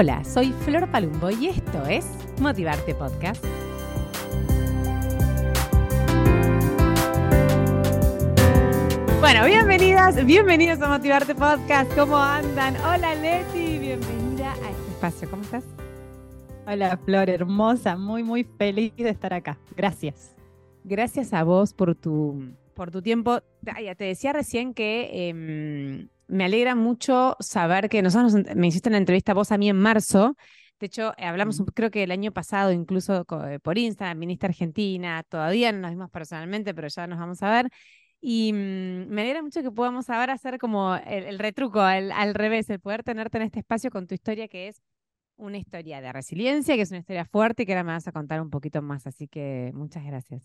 Hola, soy Flor Palumbo y esto es Motivarte Podcast. Bueno, bienvenidas, bienvenidos a Motivarte Podcast. ¿Cómo andan? Hola Leti, bienvenida a este espacio. ¿Cómo estás? Hola Flor, hermosa, muy muy feliz de estar acá. Gracias. Gracias a vos por tu, por tu tiempo. Ay, te decía recién que em, me alegra mucho saber que nosotros me hiciste una entrevista vos a mí en marzo. De hecho, eh, hablamos, creo que el año pasado, incluso eh, por Instagram, viniste a Argentina, todavía no nos vimos personalmente, pero ya nos vamos a ver. Y mm, me alegra mucho que podamos ahora hacer como el, retruco, al revés, el poder tenerte en este espacio con tu historia, que es una historia de resiliencia, que es una historia fuerte y que ahora me vas a contar un poquito más. Así que muchas gracias.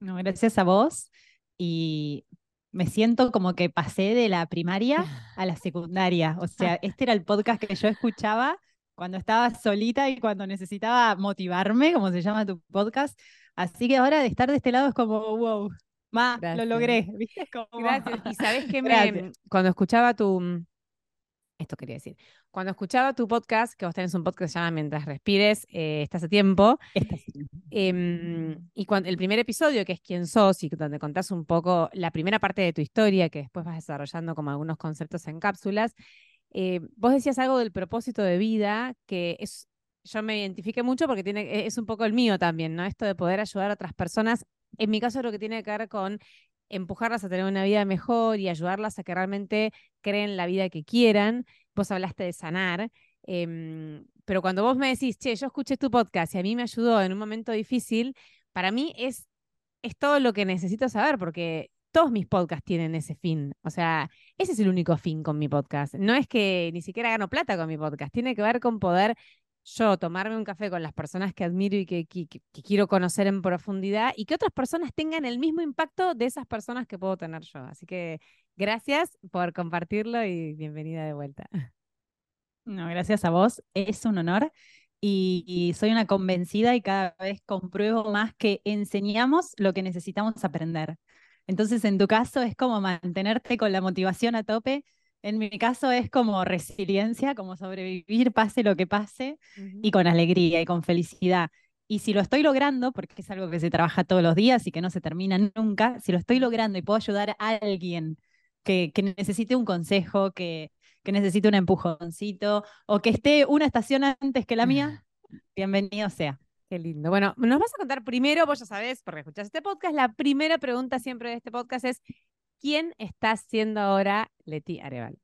No, gracias a vos. Y me siento como que pasé de la primaria a la secundaria. O sea, este era el podcast que yo escuchaba cuando estaba solita y cuando necesitaba motivarme, como se llama tu podcast. Así que ahora de estar de este lado es como, wow, ma, lo logré. ¿Viste? Gracias. Y sabes que me, cuando escuchaba tu, esto quería decir. Cuando escuchaba tu podcast, que vos tenés un podcast que se llama Mientras Respires, eh, está hace tiempo, em, y cuando, el primer episodio, que es Quién sos, y donde contás un poco la primera parte de tu historia, que después vas desarrollando como algunos conceptos en cápsulas, eh, vos decías algo del propósito de vida, que es, yo me identifique mucho porque tiene, e, es un poco el mío también, ¿no? Esto de poder ayudar a otras personas. En mi caso, lo que tiene que ver con empujarlas a tener una vida mejor y ayudarlas a que realmente creen la vida que quieran. Vos hablaste de sanar, em, pero cuando vos me decís, che, yo escuché tu podcast y a mí me ayudó en un momento difícil, para mí es, es todo lo que necesito saber, porque todos mis podcasts tienen ese fin. O sea, ese es el único fin con mi podcast. No es que ni siquiera gano plata con mi podcast, tiene que ver con poder yo tomarme un café con las personas que admiro y que, quiero conocer en profundidad y que otras personas tengan el mismo impacto de esas personas que puedo tener yo. Así que gracias por compartirlo y bienvenida de vuelta. No, gracias a vos. Es un honor. Y, soy una convencida y cada vez compruebo más que enseñamos lo que necesitamos aprender. Entonces, en tu caso, es como mantenerte con la motivación a tope en mi caso es como resiliencia, como sobrevivir pase lo que pase y con alegría y con felicidad. Y si lo estoy logrando, porque es algo que se trabaja todos los días y que no se termina nunca, si lo estoy logrando y puedo ayudar a alguien que, que necesite un consejo, que, que necesite un empujoncito o que esté una estación antes que la mía, bienvenido sea. Qué lindo. Bueno, nos vas a contar primero, vos ya sabés, porque escuchás este podcast, la primera pregunta siempre de este podcast es, ¿quién está siendo ahora Leti Areval?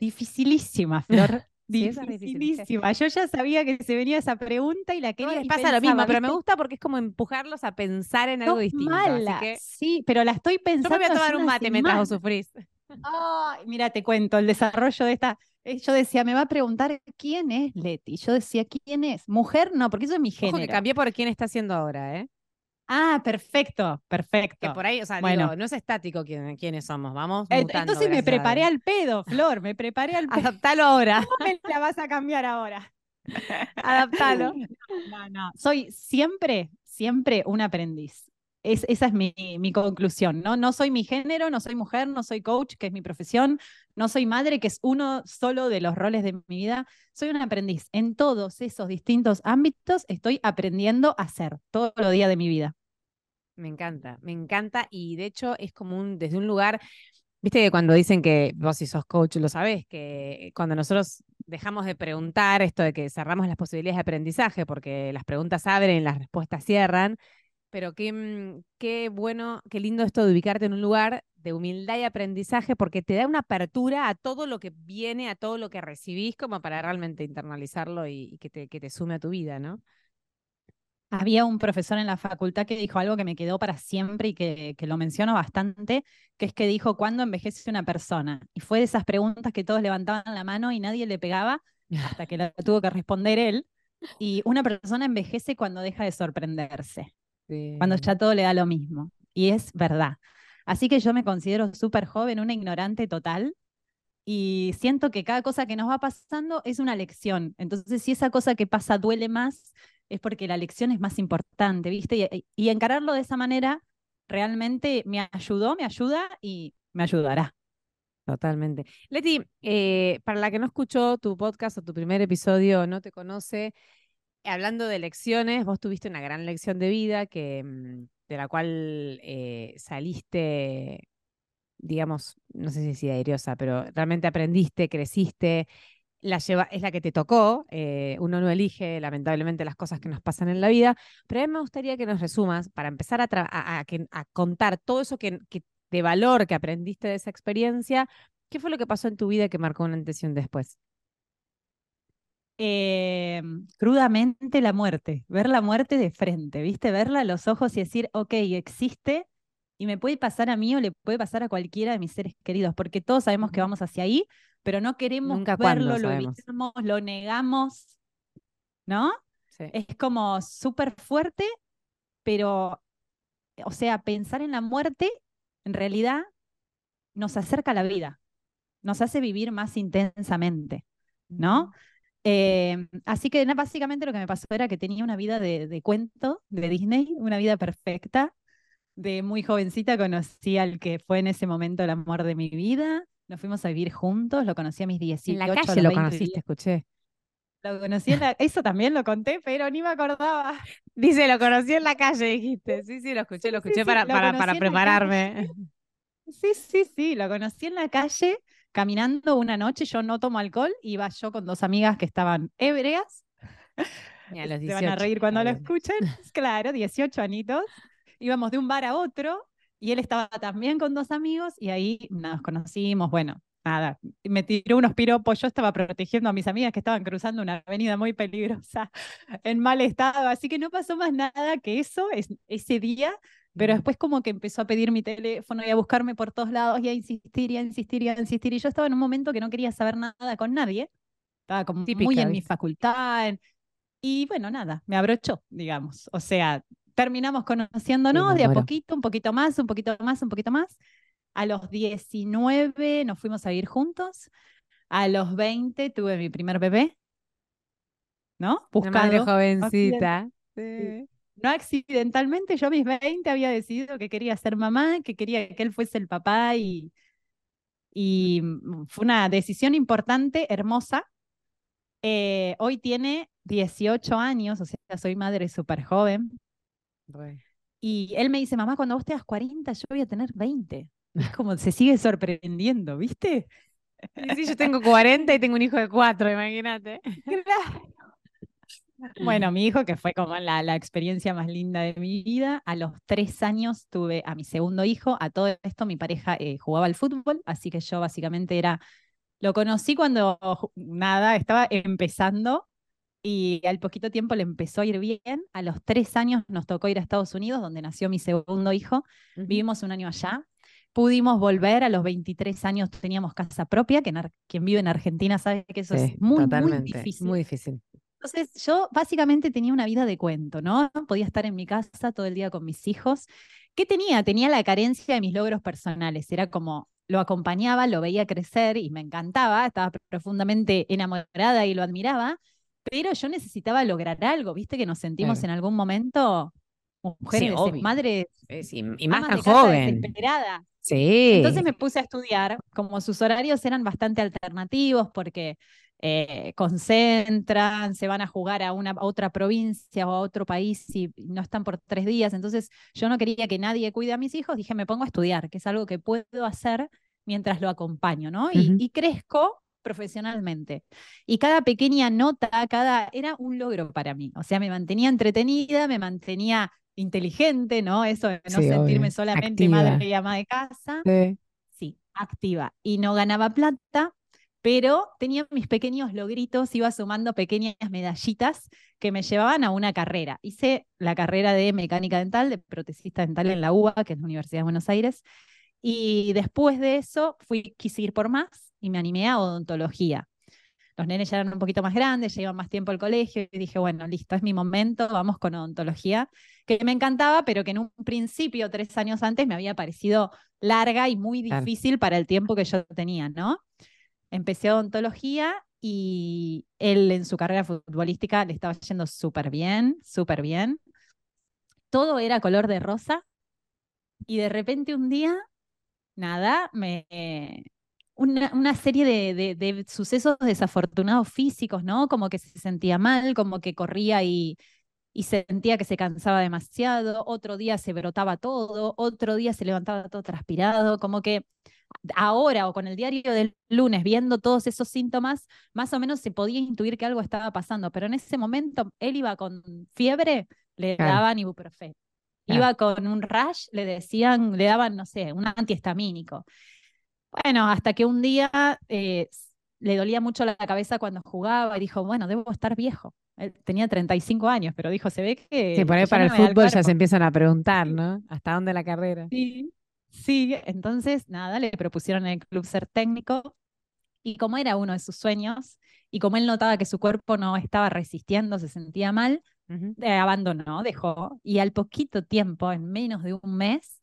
Dificilísima, Flor. dificilísima. Yo ya sabía que se venía esa pregunta y la quería. No les pasa lo mismo, pero me gusta porque es como empujarlos a pensar en algo distinto. Mala. Sí, pero la estoy pensando. Yo me voy a tomar un mate mientras vos sufrís. Ay, mira, te cuento el desarrollo de esta. Eh, yo decía, me va a preguntar quién es Leti. Yo decía, ¿quién es? Mujer, no, porque eso es mi género. Ojo que cambié por quién está haciendo ahora, ¿eh? Ah, perfecto, perfecto. Que por ahí, o sea, bueno. no es estático quién, quiénes somos, vamos. Mutando, Entonces me preparé al pedo, Flor, me preparé al pedo. Adaptalo ahora. ¿Cómo me la vas a cambiar ahora? Adaptalo. No, no, soy siempre, siempre un aprendiz. Es, esa es mi, mi, conclusión, ¿no? No soy mi género, no soy mujer, no soy coach, que es mi profesión, no soy madre, que es uno solo de los roles de mi vida. Soy un aprendiz. En todos esos distintos ámbitos estoy aprendiendo a ser todos los días de mi vida. Me encanta, me encanta y de hecho es como un, desde un lugar, viste que cuando dicen que vos si sos coach lo sabés, que cuando nosotros dejamos de preguntar esto de que cerramos las posibilidades de aprendizaje porque las preguntas abren las respuestas cierran, pero qué, mm, qué bueno, qué lindo esto de ubicarte en un lugar de humildad y aprendizaje porque te da una apertura a todo lo que viene, a todo lo que recibís como para realmente internalizarlo y, y que, te, que te sume a tu vida, ¿no? Había un profesor en la facultad que dijo algo que me quedó para siempre y que, lo menciono bastante, que es que dijo, ¿cuándo envejece una persona? Y fue de esas preguntas que todos levantaban la mano y nadie le pegaba hasta que la tuvo que responder él. Y una persona envejece cuando deja de sorprenderse, cuando ya todo le da lo mismo. Y es verdad. Así que yo me considero súper joven, una ignorante total, y siento que cada cosa que nos va pasando es una lección. Entonces, si esa cosa que pasa duele más, es porque la lección es más importante, ¿viste? Y, encararlo de esa manera realmente me ayudó, me ayuda y me ayudará. Totalmente. Leti, eh, para la que no escuchó tu podcast o tu primer episodio, no te conoce, hablando de lecciones, vos tuviste una gran lección de vida que, mm, de la cual eh, saliste, digamos, no sé si es aeriosa, pero realmente aprendiste, creciste, la lleva, es la que te tocó. Eh, uno no elige, lamentablemente, las cosas que nos pasan en la vida, pero a mí me gustaría que nos resumas para empezar a, contar todo eso que, de valor que aprendiste de esa experiencia, ¿qué fue lo que pasó en tu vida que marcó una antes después? Eh, crudamente la muerte, ver la muerte de frente, ¿viste? Verla a los ojos y decir, ok, existe y me puede pasar a mí o le puede pasar a cualquiera de mis seres queridos, porque todos sabemos que vamos hacia ahí, pero no queremos verlo, lo evitamos, lo negamos, ¿no? Es como súper fuerte, pero, o sea, pensar en la muerte en realidad nos acerca a la vida, nos hace vivir más intensamente, ¿no? Em, así que básicamente lo que me pasó era que tenía una vida de, cuento de Disney, una vida perfecta. De muy jovencita conocí al que fue en ese momento el amor de mi vida. Nos fuimos a vivir juntos, lo conocí a mis 18. En la calle lo conociste, escuché. Lo conocí en la... Eso también lo conté, pero ni me acordaba. Dice, lo conocí en la calle, dijiste. Sí, sí, lo escuché, lo escuché para, para, prepararme. Sí, sí, sí, lo conocí en la calle caminando una noche. Yo no tomo alcohol, iba yo con dos amigas que estaban ebrias. Se van a reír cuando lo escuchen. Claro, 18 anitos. Íbamos de un bar a otro y él estaba también con dos amigos y ahí nos conocimos. Bueno, nada, me tiró unos piropos, yo estaba protegiendo a mis amigas que estaban cruzando una avenida muy peligrosa, en mal estado, así que no pasó más nada que eso es, ese día, pero después como que empezó a pedir mi teléfono y a buscarme por todos lados y a insistir y a insistir y a insistir, y yo estaba en un momento que no quería saber nada con nadie, estaba como muy en mi facultad, y bueno, nada, me abrochó, digamos, o sea, terminamos conociéndonos de a poquito, un poquito más, un poquito más, un poquito más, a los 19 nos fuimos a vivir juntos. A los 20 tuve mi primer bebé. ¿No? Buscando. jovencita. No accidentalmente, yo a mis 20 había decidido que quería ser mamá, que quería que él fuese el papá y, y mm, fue una decisión importante, hermosa. Eh, hoy tiene 18 años, o sea, soy madre súper joven. Y él me dice, mamá, cuando vos tengas 40, yo voy a tener 20. Es como se sigue sorprendiendo, ¿viste? Sí, yo tengo 40 y tengo un hijo de 4, imagínate. Bueno, mi hijo, que fue como la, la, experiencia más linda de mi vida, a los tres años tuve a mi segundo hijo. A todo esto mi pareja eh, jugaba al fútbol, así que yo básicamente era, lo conocí cuando nada, estaba empezando y al poquito tiempo le empezó a ir bien. A los tres años nos tocó ir a Estados Unidos, donde nació mi segundo hijo. Vivimos un año allá pudimos volver a los 23 años, teníamos casa propia, que quien vive en Argentina sabe que eso es muy, muy difícil. Muy difícil. Entonces yo básicamente tenía una vida de cuento, ¿no? Podía estar en mi casa todo el día con mis hijos. ¿Qué tenía? Tenía la carencia de mis logros personales. Era como, lo acompañaba, lo veía crecer y me encantaba, estaba profundamente enamorada y lo admiraba, pero yo necesitaba lograr algo, ¿viste? Que nos sentimos en algún momento mujeres, madres, y, más tan joven. Sí. Entonces me puse a estudiar, como sus horarios eran bastante alternativos porque eh, concentran, se van a jugar a una otra provincia o a otro país y no están por tres días. Entonces yo no quería que nadie cuide a mis hijos, dije me pongo a estudiar, que es algo que puedo hacer mientras lo acompaño, ¿no? y, crezco profesionalmente. Y cada pequeña nota, cada era un logro para mí. O sea, me mantenía entretenida, me mantenía inteligente, ¿no? Eso de no sentirme solamente madre y ama de casa. Sí. activa. Y no ganaba plata, pero tenía mis pequeños logritos, iba sumando pequeñas medallitas que me llevaban a una carrera. Hice la carrera de mecánica dental, de protecista dental en la UBA, que es la Universidad de Buenos Aires. Y después de eso fui, quise ir por más y me animé a odontología los nenes ya eran un poquito más grandes, ya iban más tiempo al colegio y dije, bueno, listo, es mi momento, vamos con odontología, que me encantaba, pero que en un principio, tres años antes, me había parecido larga y muy difícil para el tiempo que yo tenía, ¿no? Empecé odontología y él en su carrera futbolística le estaba yendo súper bien, súper bien. Todo era color de rosa y de repente un día, nada, me, una, serie de, sucesos desafortunados físicos, ¿no? Como que se sentía mal, como que corría y, y sentía que se cansaba demasiado, otro día se brotaba todo, otro día se levantaba todo transpirado, como que ahora o con el diario del lunes viendo todos esos síntomas, más o menos se podía intuir que algo estaba pasando, pero en ese momento él iba con fiebre, le daban ibuprofeno. Iba con un rash, le decían, le daban, no sé, un antihistamínico. Bueno, hasta que un día eh, le dolía mucho la cabeza cuando jugaba y dijo, bueno, debo estar viejo. Él tenía 35 años, pero dijo, se ve que... Sí, por ahí para el fútbol ya se empiezan a preguntar, ¿no? ¿Hasta dónde la carrera? Sí, sí, entonces nada, le propusieron en el club ser técnico y como era uno de sus sueños y como él notaba que su cuerpo no estaba resistiendo, se sentía mal, eh, abandonó, dejó y al poquito tiempo, en menos de un mes,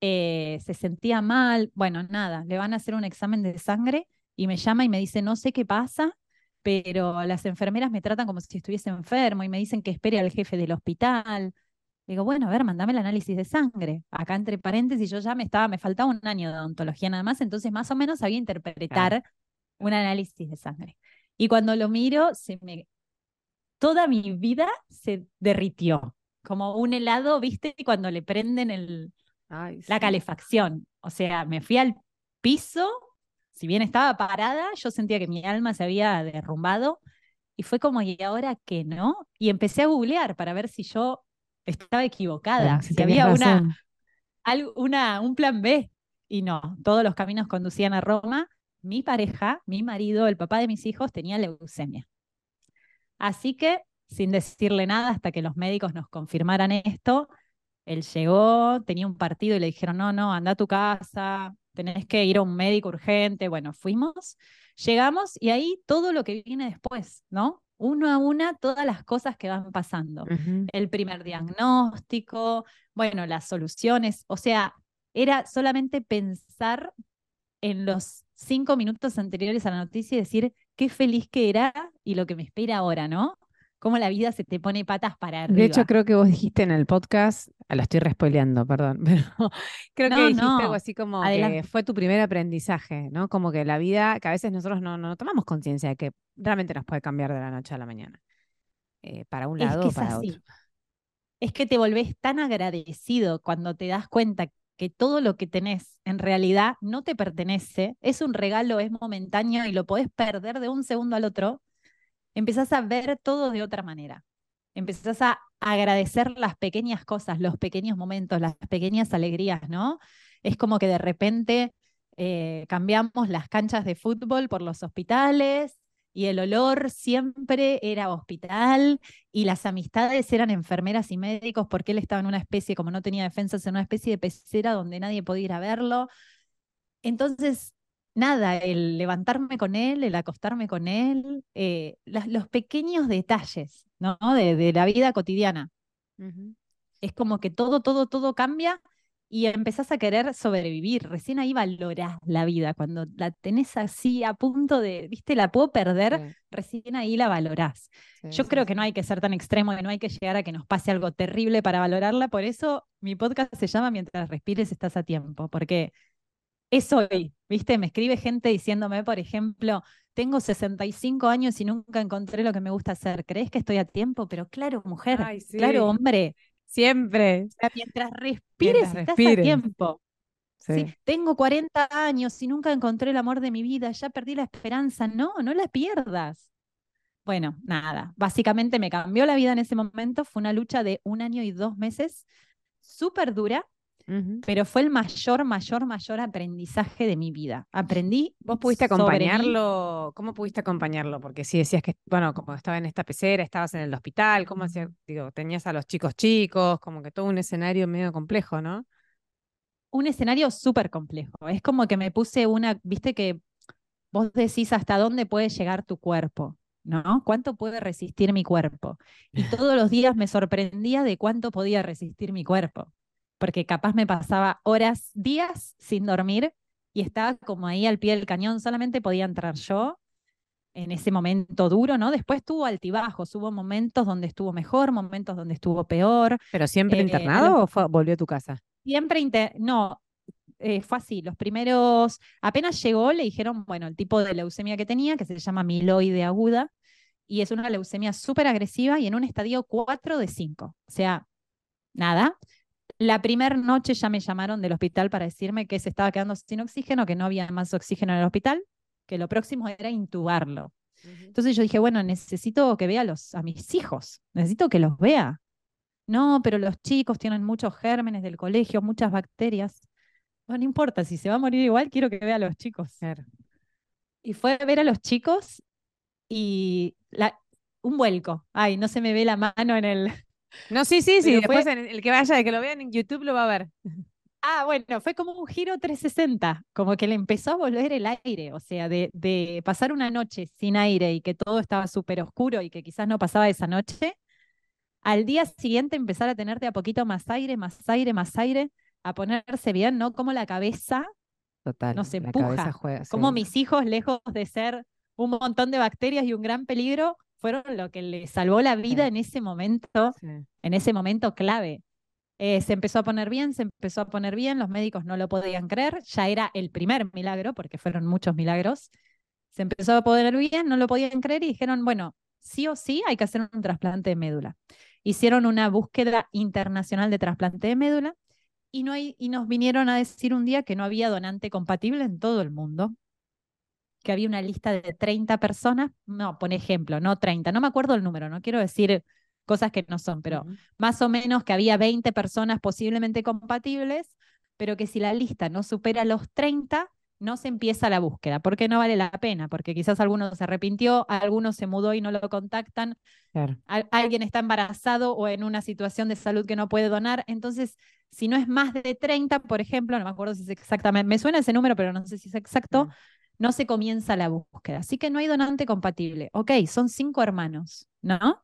eh, se sentía mal, bueno, nada, le van a hacer un examen de sangre y me llama y me dice, no sé qué pasa, pero las enfermeras me tratan como si estuviese enfermo y me dicen que espere al jefe del hospital. Digo, bueno, a ver, mandame el análisis de sangre. Acá entre paréntesis, yo ya me estaba, me faltaba un año de odontología nada más, entonces más o menos sabía interpretar un análisis de sangre. Y cuando lo miro, se me, toda mi vida se derritió, como un helado, ¿viste? Cuando le prenden el, la calefacción. O sea, me fui al piso, si bien estaba parada, yo sentía que mi alma se había derrumbado y fue como, ¿y ahora qué no? Y empecé a googlear para ver si yo estaba equivocada, si, había una, una, un plan B. Y no, todos los caminos conducían a Roma. Mi pareja, mi marido, el papá de mis hijos tenía leucemia. Así que, sin decirle nada hasta que los médicos nos confirmaran esto, él llegó, tenía un partido y le dijeron, no, no, anda a tu casa, tenés que ir a un médico urgente. Bueno, fuimos, llegamos y ahí todo lo que viene después, ¿no? Uno a una, todas las cosas que van pasando. El primer diagnóstico, bueno, las soluciones, o sea, era solamente pensar en los cinco minutos anteriores a la noticia y decir qué feliz que era y lo que me espera ahora, ¿no? cómo la vida se te pone patas para arriba. De hecho, creo que vos dijiste en el podcast, ah, la estoy respoileando, perdón, pero creo que dijiste algo así como que fue tu primer aprendizaje, ¿no? Como que la vida, que a veces nosotros no, no tomamos conciencia de que realmente nos puede cambiar de la noche a la mañana. Eh, para un lado o para otro. Es que te volvés tan agradecido cuando te das cuenta que todo lo que tenés en realidad no te pertenece, es un regalo, es momentáneo y lo podés perder de un segundo al otro empezás a ver todo de otra manera. Empezás a agradecer las pequeñas cosas, los pequeños momentos, las pequeñas alegrías, ¿no? Es como que de repente eh, cambiamos las canchas de fútbol por los hospitales y el olor siempre era hospital y las amistades eran enfermeras y médicos porque él estaba en una especie, como no tenía defensas, en una especie de pecera donde nadie podía ir a verlo. Entonces, nada, el levantarme con él, el acostarme con él, eh, los pequeños detalles ¿no? de, la vida cotidiana. Es como que todo, todo, todo cambia y empezás a querer sobrevivir. Recién ahí valorás la vida. Cuando la tenés así a punto de, viste, la puedo perder, recién ahí la valorás. Yo creo que no hay que ser tan extremo y no hay que llegar a que nos pase algo terrible para valorarla. Por eso mi podcast se llama Mientras respires estás a tiempo, porque es hoy, ¿viste? Me escribe gente diciéndome, por ejemplo, tengo 65 años y nunca encontré lo que me gusta hacer. ¿Crees que estoy a tiempo? Pero claro, mujer, claro, hombre. Siempre. mientras respires, estás a tiempo. Sí. Tengo 40 años y nunca encontré el amor de mi vida, ya perdí la esperanza. No, no la pierdas. Bueno, nada, básicamente me cambió la vida en ese momento. Fue una lucha de un año y dos meses, súper dura, pero fue el mayor, mayor, mayor aprendizaje de mi vida. Aprendí. ¿Vos pudiste acompañarlo? ¿Cómo pudiste acompañarlo? Porque si decías que, bueno, como estaba en esta pecera, estabas en el hospital, ¿cómo hacías? Digo, tenías a los chicos chicos, como que todo un escenario medio complejo, ¿no? Un escenario súper complejo. Es como que me puse una, viste que vos decís hasta dónde puede llegar tu cuerpo. ¿no? ¿Cuánto puede resistir mi cuerpo? Y todos los días me sorprendía de cuánto podía resistir mi cuerpo porque capaz me pasaba horas, días sin dormir y estaba como ahí al pie del cañón, solamente podía entrar yo en ese momento duro, ¿no? Después tuvo altibajos, hubo momentos donde estuvo mejor, momentos donde estuvo peor. ¿Pero siempre eh, internado o volvió a tu casa? Siempre, no, eh, fue así. Los primeros, apenas llegó, le dijeron, bueno, el tipo de leucemia que tenía, que se llama miloide aguda, y es una leucemia súper agresiva y en un estadio 4 de 5. O sea, nada. La primera noche ya me llamaron del hospital para decirme que se estaba quedando sin oxígeno, que no había más oxígeno en el hospital, que lo próximo era intubarlo. Entonces yo dije, bueno, necesito que vea a, los, a mis hijos, necesito que los vea. No, pero los chicos tienen muchos gérmenes del colegio, muchas bacterias. Bueno, no importa, si se va a morir igual, quiero que vea a los chicos. Y fue a ver a los chicos y la, un vuelco. Ay, no se me ve la mano en el. No, sí, sí, sí. Después el que vaya, el que lo vean en YouTube lo va a ver. Ah, bueno, fue como un giro 360, como que le empezó a volver el aire, o sea, de, de pasar una noche sin aire y que todo estaba súper oscuro y que quizás no pasaba esa noche, al día siguiente empezar a tener de a poquito más aire, más aire, más aire, a ponerse bien, ¿no? Como la cabeza Total, no se empuja, juega, como mis hijos, lejos de ser un montón de bacterias y un gran peligro, fueron lo que le salvó la vida en ese momento, en ese momento clave. Eh, se empezó a poner bien, se empezó a poner bien, los médicos no lo podían creer, ya era el primer milagro, porque fueron muchos milagros. Se empezó a poner bien, no lo podían creer y dijeron, bueno, sí o sí hay que hacer un trasplante de médula. Hicieron una búsqueda internacional de trasplante de médula y, no hay, y nos vinieron a decir un día que no había donante compatible en todo el mundo, que había una lista de 30 personas, no, por ejemplo, no 30, no me acuerdo el número, no quiero decir cosas que no son, pero más o menos que había 20 personas posiblemente compatibles, pero que si la lista no supera los 30, no se empieza la búsqueda, porque no vale la pena, porque quizás alguno se arrepintió, alguno se mudó y no lo contactan, alguien está embarazado o en una situación de salud que no puede donar, entonces si no es más de 30, por ejemplo, no me acuerdo si es exactamente, me suena ese número, pero no sé si es exacto, no se comienza la búsqueda. Así que no hay donante compatible. Ok, son cinco hermanos, ¿no?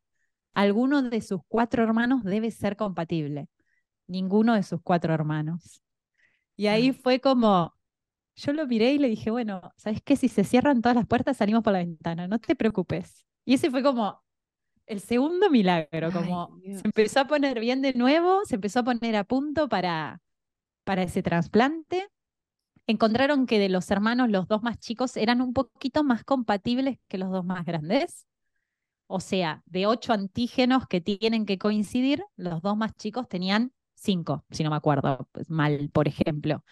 Alguno de sus cuatro hermanos debe ser compatible. Ninguno de sus cuatro hermanos. Y ahí fue como, yo lo miré y le dije, bueno, ¿sabes qué? Si se cierran todas las puertas, salimos por la ventana, no te preocupes. Y ese fue como el segundo milagro, como se empezó a poner bien de nuevo, se empezó a poner a punto para, para ese trasplante encontraron que de los hermanos, los dos más chicos eran un poquito más compatibles que los dos más grandes. O sea, de ocho antígenos que tienen que coincidir, los dos más chicos tenían cinco, si no me acuerdo pues, mal, por ejemplo.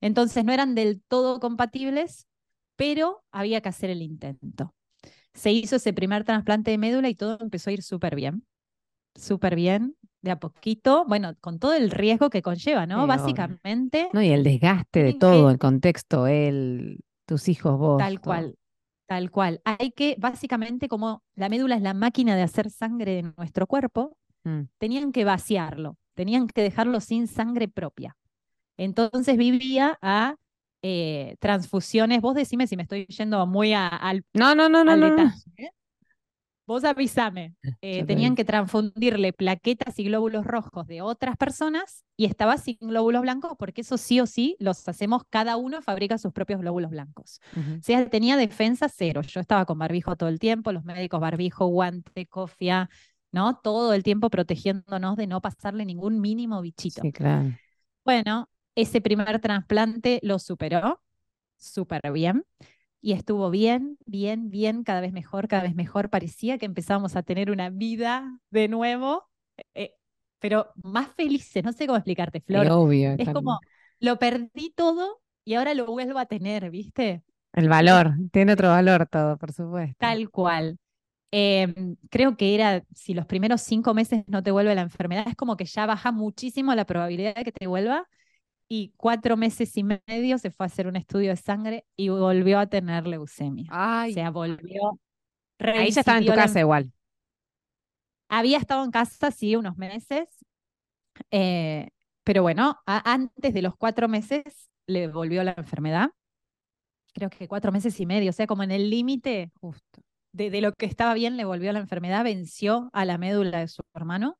Entonces no eran del todo compatibles, pero había que hacer el intento. Se hizo ese primer trasplante de médula y todo empezó a ir súper bien. Súper bien de a poquito, bueno, con todo el riesgo que conlleva, ¿no? Básicamente. No, y el desgaste de todo, el contexto, él, tus hijos, vos. Tal cual, tal cual. Hay que, básicamente, como la médula es la máquina de hacer sangre de nuestro cuerpo, mm. tenían que vaciarlo, tenían que dejarlo sin sangre propia. Entonces vivía a eh, transfusiones. Vos decime si me estoy yendo muy al, no, no, no, no, detalle. ¿eh? Vos avísame. Eh, tenían que transfundirle plaquetas y glóbulos rojos de otras personas y estaba sin glóbulos blancos porque eso sí o sí los hacemos, cada uno fabrica sus propios glóbulos blancos. O sea, tenía defensa cero. Yo estaba con barbijo todo el tiempo, los médicos barbijo, guante, cofia, ¿no? Todo el tiempo protegiéndonos de no pasarle ningún mínimo bichito. Sí, claro. Bueno, ese primer trasplante lo superó súper bien y estuvo bien, bien, bien, cada vez mejor, cada vez mejor. Parecía que empezábamos a tener una vida de nuevo, eh, pero más felices, no sé cómo explicarte, Flor. obvio, es como, lo perdí todo y ahora lo vuelvo a tener, ¿viste? El valor, tiene otro valor todo, por supuesto. Tal cual. Em, creo que era, si los primeros cinco meses no te vuelve la enfermedad, es como que ya baja muchísimo la probabilidad de que te vuelva y cuatro meses y medio se fue a hacer un estudio de sangre y volvió a tener leucemia. Ay. O sea, volvió. Ahí ya estaba en tu casa igual. Había estado en casa, sí, unos meses. Eh, pero bueno, antes de los cuatro meses le volvió la enfermedad. Creo que cuatro meses y medio, o sea, como en el límite de, de, lo que estaba bien, le volvió la enfermedad, venció a la médula de su hermano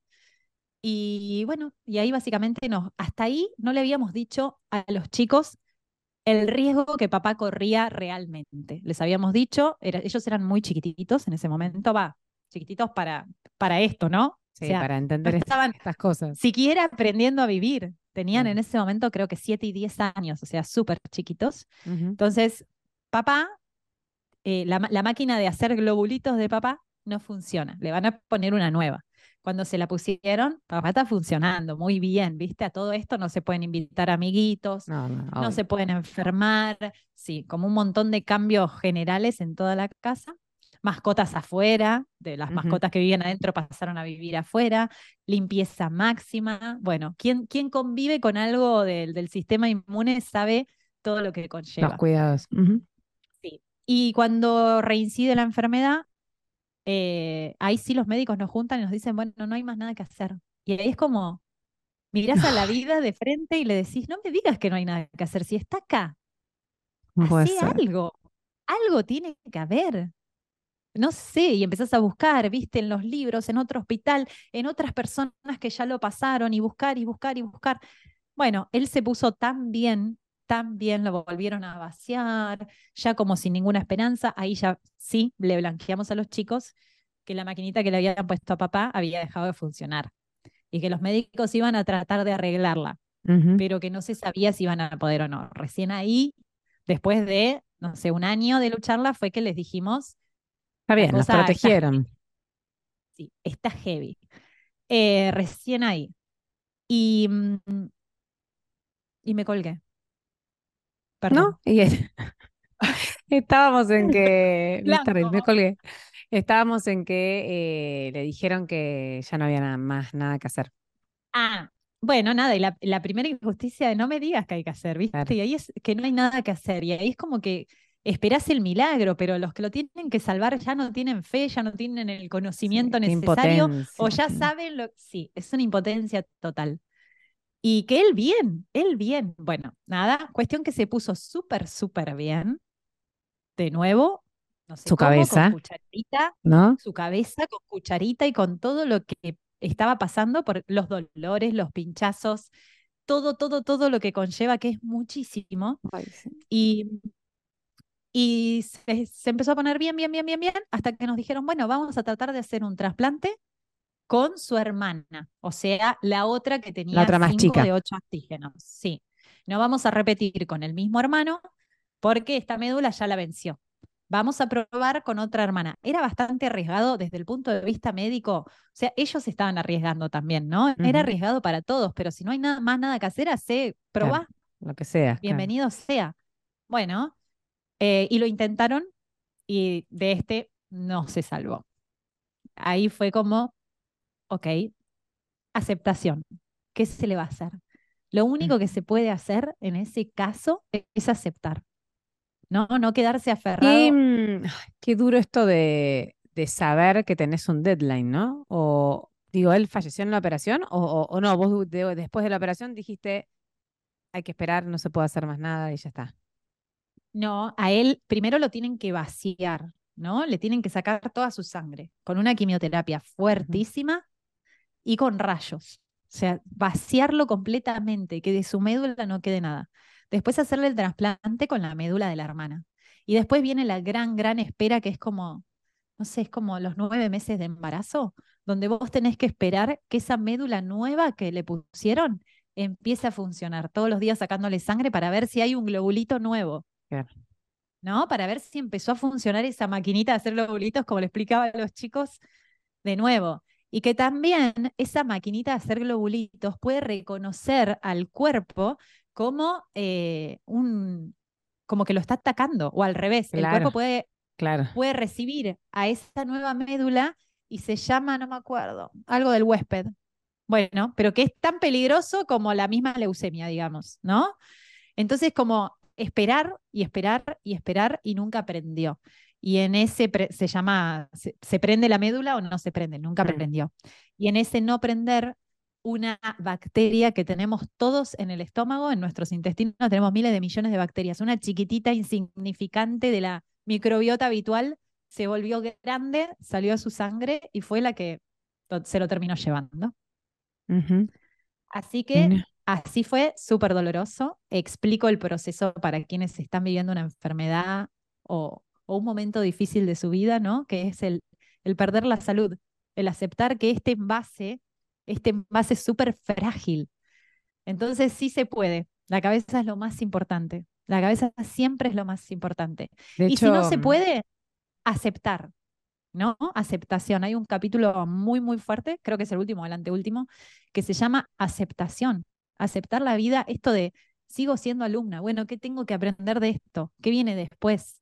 y bueno, y ahí básicamente nos, hasta ahí no le habíamos dicho a los chicos el riesgo que papá corría realmente. Les habíamos dicho, ellos eran muy chiquititos en ese momento, va, chiquititos para, para esto, ¿no? Sí, para entender estas cosas. Siquiera aprendiendo a vivir. Tenían en ese momento creo que 7 y 10 años, o sea, súper chiquitos. Entonces, papá, eh, la, la, máquina de hacer globulitos de papá no funciona. Le van a poner una nueva. Cuando se la pusieron, papá está funcionando muy bien, ¿viste? A todo esto no se pueden invitar amiguitos, no, no se pueden enfermar, sí, como un montón de cambios generales en toda la casa mascotas afuera, de las mascotas que vivían adentro pasaron a vivir afuera, limpieza máxima. Bueno, quien, quien convive con algo del, del, sistema inmune sabe todo lo que conlleva. Los cuidados. Sí. Y cuando reincide la enfermedad, eh, ahí sí los médicos nos juntan y nos dicen, bueno, no hay más nada que hacer. Y ahí es como, mirás a la vida de frente y le decís, no me digas que no hay nada que hacer, si está acá. Hacé algo, algo tiene que haber no sé, y empezás a buscar, viste, en los libros, en otro hospital, en otras personas que ya lo pasaron, y buscar y buscar y buscar. Bueno, él se puso tan bien, tan bien, lo volvieron a vaciar, ya como sin ninguna esperanza, ahí ya sí, le blanqueamos a los chicos que la maquinita que le habían puesto a papá había dejado de funcionar y que los médicos iban a tratar de arreglarla, pero que no se sabía si iban a poder o no. Recién ahí, después de, no sé, un año de lucharla, fue que les dijimos, Está bien, nos protegieron. sí, está heavy. Eh, recién ahí. Y, mm, y me colgué. Perdón. ¿No? estábamos en que. me colgué. Estábamos en que eh, le dijeron que ya no había nada más nada que hacer. Ah, bueno, nada, y la, primera injusticia de no me digas que hay que hacer, ¿viste? Y ahí es que no hay nada que hacer. Y ahí es como que esperás el milagro, pero los que lo tienen que salvar ya no tienen fe, ya no tienen el conocimiento necesario o ya saben lo... Sí, es una impotencia total. Y que él bien, él bien. Bueno, nada, cuestión que se puso súper, súper bien. De nuevo, no sé su cabeza, con cucharita, ¿no? Su cabeza con cucharita y con todo lo que estaba pasando por los dolores, los pinchazos, todo, todo, todo lo que conlleva, que es muchísimo. Y y se, empezó a poner bien, bien, bien, bien, bien, hasta que nos dijeron, bueno, vamos a tratar de hacer un trasplante con su hermana, o sea, la otra que tenía la otra más chica. de ocho antígenos. Sí, no vamos a repetir con el mismo hermano porque esta médula ya la venció. Vamos a probar con otra hermana. Era bastante arriesgado desde el punto de vista médico. O sea, ellos estaban arriesgando también, ¿no? Era arriesgado para todos, pero si no hay nada más nada que hacer, hace, probá. lo que sea. Bienvenido sea. Bueno, eh, y lo intentaron y de este no se salvó. Ahí fue como, ok, aceptación. ¿Qué se le va a hacer? Lo único que se puede hacer en ese caso es aceptar. No, no quedarse aferrado. Qué, mm, qué duro esto de, de, saber que tenés un deadline, ¿no? O digo, él falleció en la operación o, o, no, vos después de la operación dijiste, hay que esperar, no se puede hacer más nada y ya está. No, a él primero lo tienen que vaciar, ¿no? Le tienen que sacar toda su sangre con una quimioterapia fuertísima y con rayos. O sea, vaciarlo completamente, que de su médula no quede nada. Después hacerle el trasplante con la médula de la hermana. Y después viene la gran, gran espera que es como, no sé, es como los nueve meses de embarazo, donde vos tenés que esperar que esa médula nueva que le pusieron empiece a funcionar, todos los días sacándole sangre para ver si hay un globulito nuevo. ¿No? Para ver si empezó a funcionar esa maquinita de hacer globulitos, como le explicaba a los chicos, de nuevo. Y que también esa maquinita de hacer globulitos puede reconocer al cuerpo como eh, un como que lo está atacando, o al revés, el cuerpo puede, claro. puede recibir a esa nueva médula y se llama, no me acuerdo, algo del huésped. Bueno, pero que es tan peligroso como la misma leucemia, digamos, ¿no? Entonces, como esperar y esperar y esperar y nunca aprendió. Y en ese se llama, se, prende la médula o no se prende, nunca aprendió. Y en ese no prender, una bacteria que tenemos todos en el estómago, en nuestros intestinos, tenemos miles de millones de bacterias. Una chiquitita insignificante de la microbiota habitual se volvió grande, salió a su sangre y fue la que se lo terminó llevando. Así que Así fue, súper doloroso. Explico el proceso para quienes están viviendo una enfermedad o, un momento difícil de su vida, ¿no? Que es el, el perder la salud. el aceptar que este envase, este envase es súper frágil. Entonces sí se puede. La cabeza es lo más importante. La cabeza siempre es lo más importante. y si no se mm, puede, aceptar, ¿no? Aceptación. Hay un capítulo muy, muy fuerte, creo que es el último, el anteúltimo, que se llama aceptación. Aceptar la vida, esto de sigo siendo alumna, bueno, ¿qué tengo que aprender de esto? ¿Qué viene después?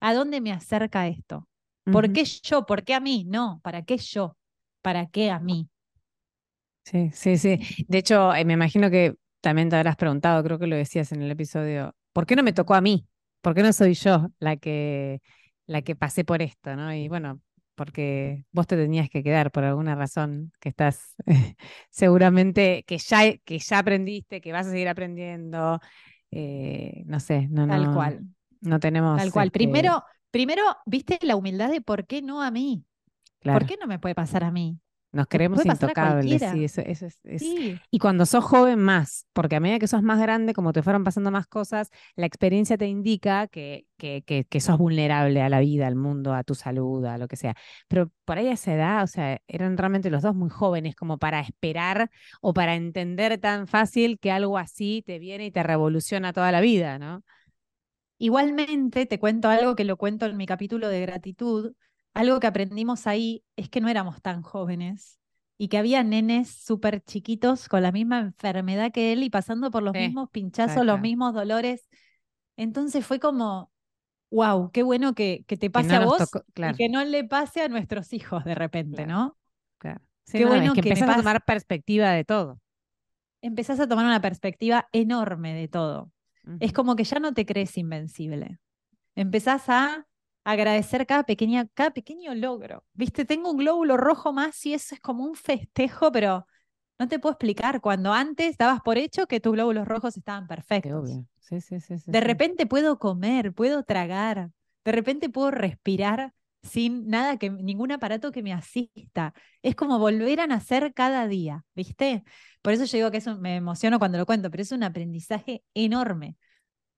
¿A dónde me acerca esto? ¿Por qué yo? ¿Por qué a mí? No, ¿para qué yo? ¿Para qué a mí? Sí, sí, sí. De hecho, eh, me imagino que también te habrás preguntado, creo que lo decías en el episodio, ¿por qué no me tocó a mí? ¿Por qué no soy yo la que, la que pasé por esto? ¿no? Y bueno, porque vos te tenías que quedar por alguna razón que estás seguramente, que ya, que ya aprendiste, que vas a seguir aprendiendo, eh, no sé, no, Tal cual. No tenemos. Tal cual. Este primero, primero, viste la humildad de por qué no a mí. ¿Por qué no me puede pasar a mí? Nos queremos intocables, sí, eso, eso es, Y cuando sos joven más, porque a medida que sos más grande, como te fueron pasando más cosas, la experiencia te indica que, que, que, sos vulnerable a la vida, al mundo, a tu salud, a lo que sea. Pero por ahí a esa edad, o sea, eran realmente los dos muy jóvenes como para esperar o para entender tan fácil que algo así te viene y te revoluciona toda la vida, ¿no? Igualmente, te cuento algo que lo cuento en mi capítulo de gratitud algo que aprendimos ahí es que no éramos tan jóvenes y que había nenes súper chiquitos con la misma enfermedad que él y pasando por los mismos pinchazos, los mismos dolores. Entonces fue como, wow, qué bueno que, que te pase a vos y que no le pase a nuestros hijos de repente, ¿no? Claro. qué bueno que, que empezás a tomar perspectiva de todo. Empezás a tomar una perspectiva enorme de todo. Es como que ya no te crees invencible. Empezás a agradecer cada, pequeña, cada pequeño logro. Viste, tengo un glóbulo rojo más y eso es como un festejo, pero no te puedo explicar. Cuando antes dabas por hecho que tus glóbulos rojos estaban perfectos. Sí, sí, sí, de repente puedo comer, puedo tragar, de repente puedo respirar sin nada que ningún aparato que me asista. Es como volver a nacer cada día, ¿viste? Por eso yo digo que eso me emociono cuando lo cuento, pero es un aprendizaje enorme.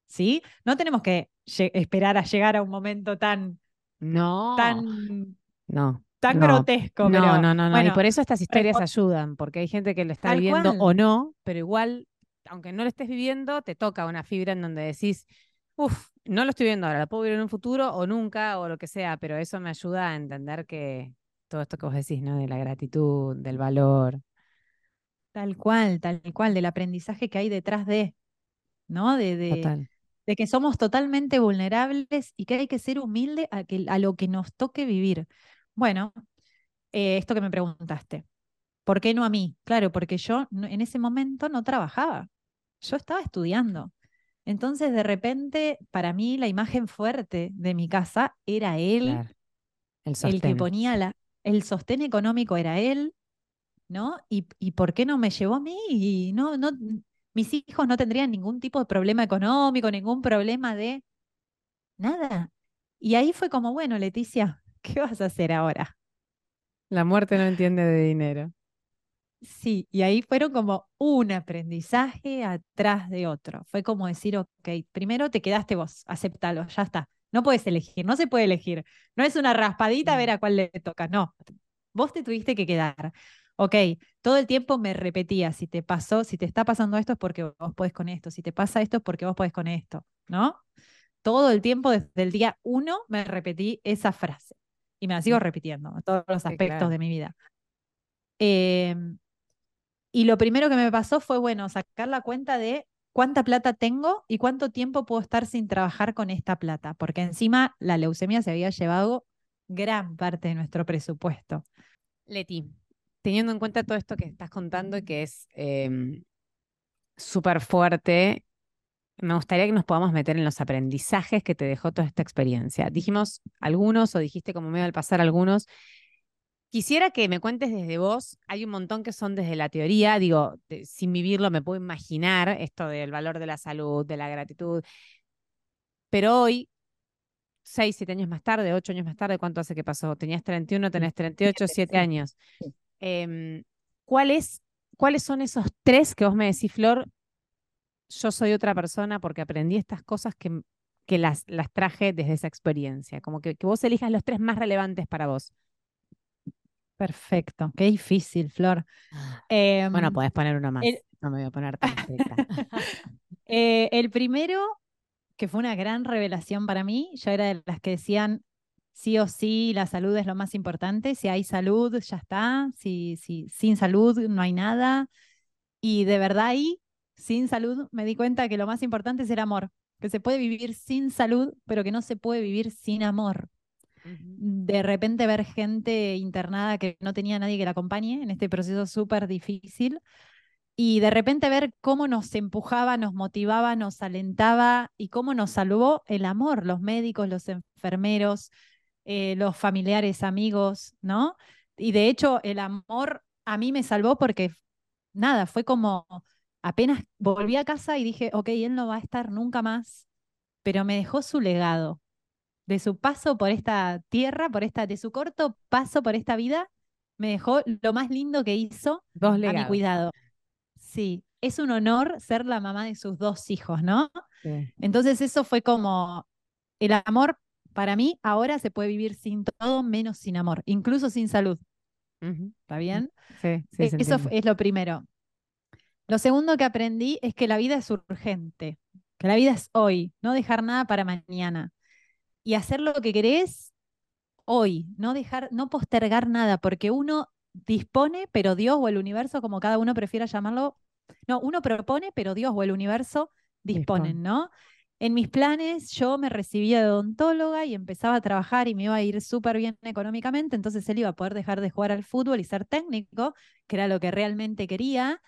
¿sí? No tenemos que esperar a llegar a un momento tan. No. Tan. No. Tan grotesco. No, no, no, no. y por eso estas historias ayudan, porque hay gente que lo está viviendo o no, pero igual, aunque no lo estés viviendo, te toca una fibra en donde decís, uff, no lo estoy viendo ahora, lo puedo vivir en un futuro o nunca o lo que sea, pero eso me ayuda a entender que todo esto que vos decís, ¿no? De la gratitud, del valor. Tal cual, tal cual, del aprendizaje que hay detrás de, ¿no? De, de, de que somos totalmente vulnerables y que hay que ser humilde a, que, a lo que nos toque vivir. Bueno, eh, esto que me preguntaste, ¿por qué no a mí? Claro, porque yo en ese momento no trabajaba, yo estaba estudiando. Entonces, de repente, para mí la imagen fuerte de mi casa era él, el, que ponía la, el sostén económico era él, ¿no? Y, y, por qué no me llevó a mí? Y no, no, mis hijos no tendrían ningún tipo de problema económico, ningún problema de nada. Y ahí fue como, bueno, Leticia, ¿qué vas a hacer ahora? La muerte no entiende de dinero. Sí, y ahí fueron como un aprendizaje atrás de otro. Fue como decir, ok, primero te quedaste vos, aceptalo, ya está. No puedes elegir, no se puede elegir. No es una raspadita a ver a cuál le toca, no. Vos te tuviste que quedar ok, todo el tiempo me repetía, si te pasó, si te está pasando esto es porque vos podés con esto, si te pasa esto es porque vos podés con esto, ¿no? Todo el tiempo, desde el día uno, me repetí esa frase y me la sigo repitiendo en todos los aspectos de mi vida. Em, y lo primero que me pasó fue, bueno, sacar la cuenta de cuánta plata tengo y cuánto tiempo puedo estar sin trabajar con esta plata, porque encima la leucemia se había llevado gran parte de nuestro presupuesto. Leti, teniendo en cuenta todo esto que estás contando y que es em, súper fuerte, me gustaría que nos podamos meter en los aprendizajes que te dejó toda esta experiencia. Dijimos algunos o dijiste como medio al pasar algunos. Quisiera que me cuentes desde vos, hay un montón que son desde la teoría, digo, sin vivirlo me puedo imaginar esto del valor de la salud, de la gratitud, pero hoy, seis, siete años más tarde, ocho años más tarde, ¿cuánto hace que pasó? Tenías 31, tenés 38, siete años. ¿cuáles, ¿Cuáles son esos tres que vos me decís, Flor? Yo soy otra persona porque aprendí estas cosas que, que las, las traje desde esa experiencia. Como que, que vos elijas los tres más relevantes para vos. Perfecto, qué difícil, Flor. bueno, em, podés poner uno más. No me voy a poner tan eh, el primero, que fue una gran revelación para mí, yo era de las que decían, sí o sí, la salud es lo más importante, si hay salud, ya está, si, si, sin salud no hay nada. Y de verdad ahí, sin salud, me di cuenta que lo más importante es el amor, que se puede vivir sin salud, pero que no se puede vivir sin amor. De repente ver gente internada que no tenía nadie que la acompañe en este proceso súper difícil y de repente ver cómo nos empujaba, nos motivaba, nos alentaba y cómo nos salvó el amor, los médicos, los enfermeros, eh, los familiares, amigos, ¿no? Y de hecho el amor a mí me salvó porque nada, fue como apenas volví a casa y dije, ok, él no va a estar nunca más, pero me dejó su legado de su paso por esta tierra, por esta, de su corto paso por esta vida, me dejó lo más lindo que hizo a mi cuidado. Sí, es un honor ser la mamá de sus dos hijos, ¿no? Entonces eso fue como el amor para mí ahora se puede vivir sin todo menos sin amor, incluso sin salud. ¿Está bien? Sí, sí. E, eso es lo primero. Lo segundo que aprendí es que la vida es urgente, que la vida es hoy, no dejar nada para mañana. Y hacer lo que querés hoy, no dejar, no postergar nada, porque uno dispone, pero Dios o el universo, como cada uno prefiera llamarlo, no, uno propone, pero Dios o el universo disponen, ¿no? En mis planes yo me recibía de odontóloga y empezaba a trabajar y me iba a ir súper bien económicamente, entonces él iba a poder dejar de jugar al fútbol y ser técnico, que era lo que realmente quería,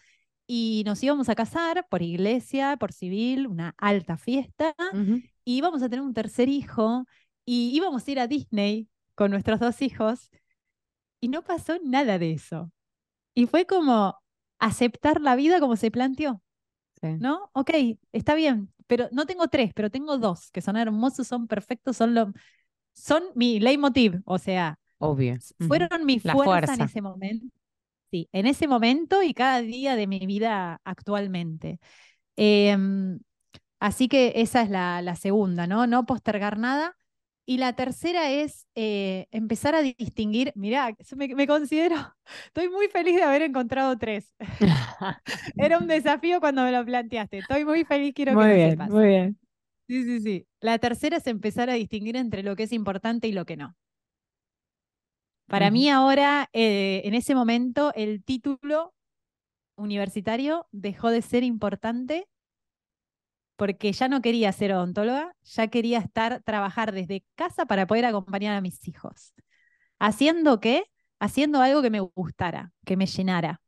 y nos íbamos a casar por iglesia, por civil, una alta fiesta, y íbamos a tener un tercer hijo, y íbamos a ir a Disney con nuestros dos hijos, y no pasó nada de eso. Y fue como aceptar la vida como se planteó. ¿No? Ok, está bien, pero no tengo tres, pero tengo dos, que son hermosos, son perfectos, son lo, son mi leitmotiv, o sea, Obvio. fueron mi fuerza, en ese momento. Sí, en ese momento y cada día de mi vida actualmente. Em, así que esa es la, la, segunda, ¿no? No postergar nada y la tercera es eh, empezar a distinguir, mirá, me, considero, estoy muy feliz de haber encontrado tres. Era un desafío cuando me lo planteaste. Estoy muy feliz, quiero muy que bien, lo sepas. Muy bien. Sí, sí, sí. La tercera es empezar a distinguir entre lo que es importante y lo que no. Para mí ahora, eh, en ese momento, el título universitario dejó de ser importante porque ya no quería ser odontóloga, ya quería estar, trabajar desde casa para poder acompañar a mis hijos. ¿Haciendo qué? Haciendo algo que me gustara, que me llenara.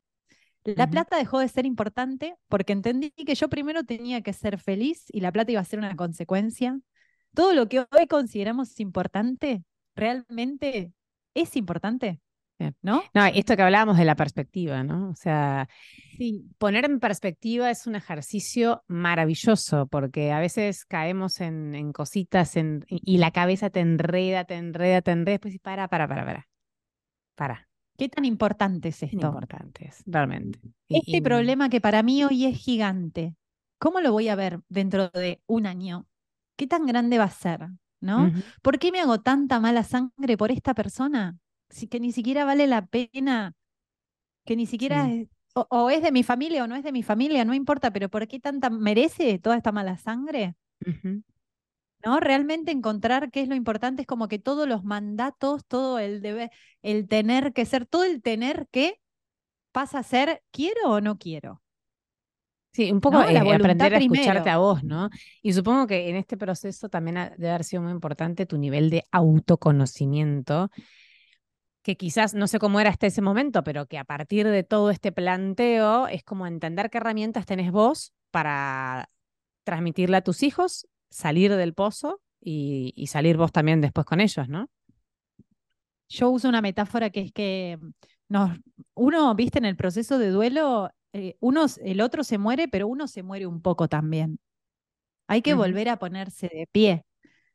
La plata dejó de ser importante porque entendí que yo primero tenía que ser feliz y la plata iba a ser una consecuencia. Todo lo que hoy consideramos importante, realmente es importante. ¿No? No, esto que hablábamos de la perspectiva, ¿no? O sea, poner en perspectiva es un ejercicio maravilloso porque a veces caemos en, cositas y la cabeza te enreda, te enreda, te enreda, después y para, para, para, para. Para. ¿Qué tan importante es esto? Importante es, realmente. Este problema que para mí hoy es gigante, ¿cómo lo voy a ver dentro de un año? ¿Qué tan grande va a ser? ¿No? ¿Por qué me hago tanta mala sangre por esta persona? Que ni siquiera vale la pena, que ni siquiera es, o, es de mi familia o no es de mi familia, no importa, pero ¿por qué tanta merece toda esta mala sangre? ¿No? Realmente encontrar qué es lo importante es como que todos los mandatos, todo el deber, el tener que ser, todo el tener que pasa a ser quiero o no quiero. Sí, un poco eh, aprender a escucharte a vos, ¿no? Y supongo que en este proceso también debe haber sido muy importante tu nivel de autoconocimiento que quizás no sé cómo era hasta ese momento, pero que a partir de todo este planteo es como entender qué herramientas tenés vos para transmitirle a tus hijos, salir del pozo y, salir vos también después con ellos, ¿no? Yo uso una metáfora que es que nos, uno, viste, en el proceso de duelo, eh, uno, el otro se muere, pero uno se muere un poco también. Hay que volver a ponerse de pie.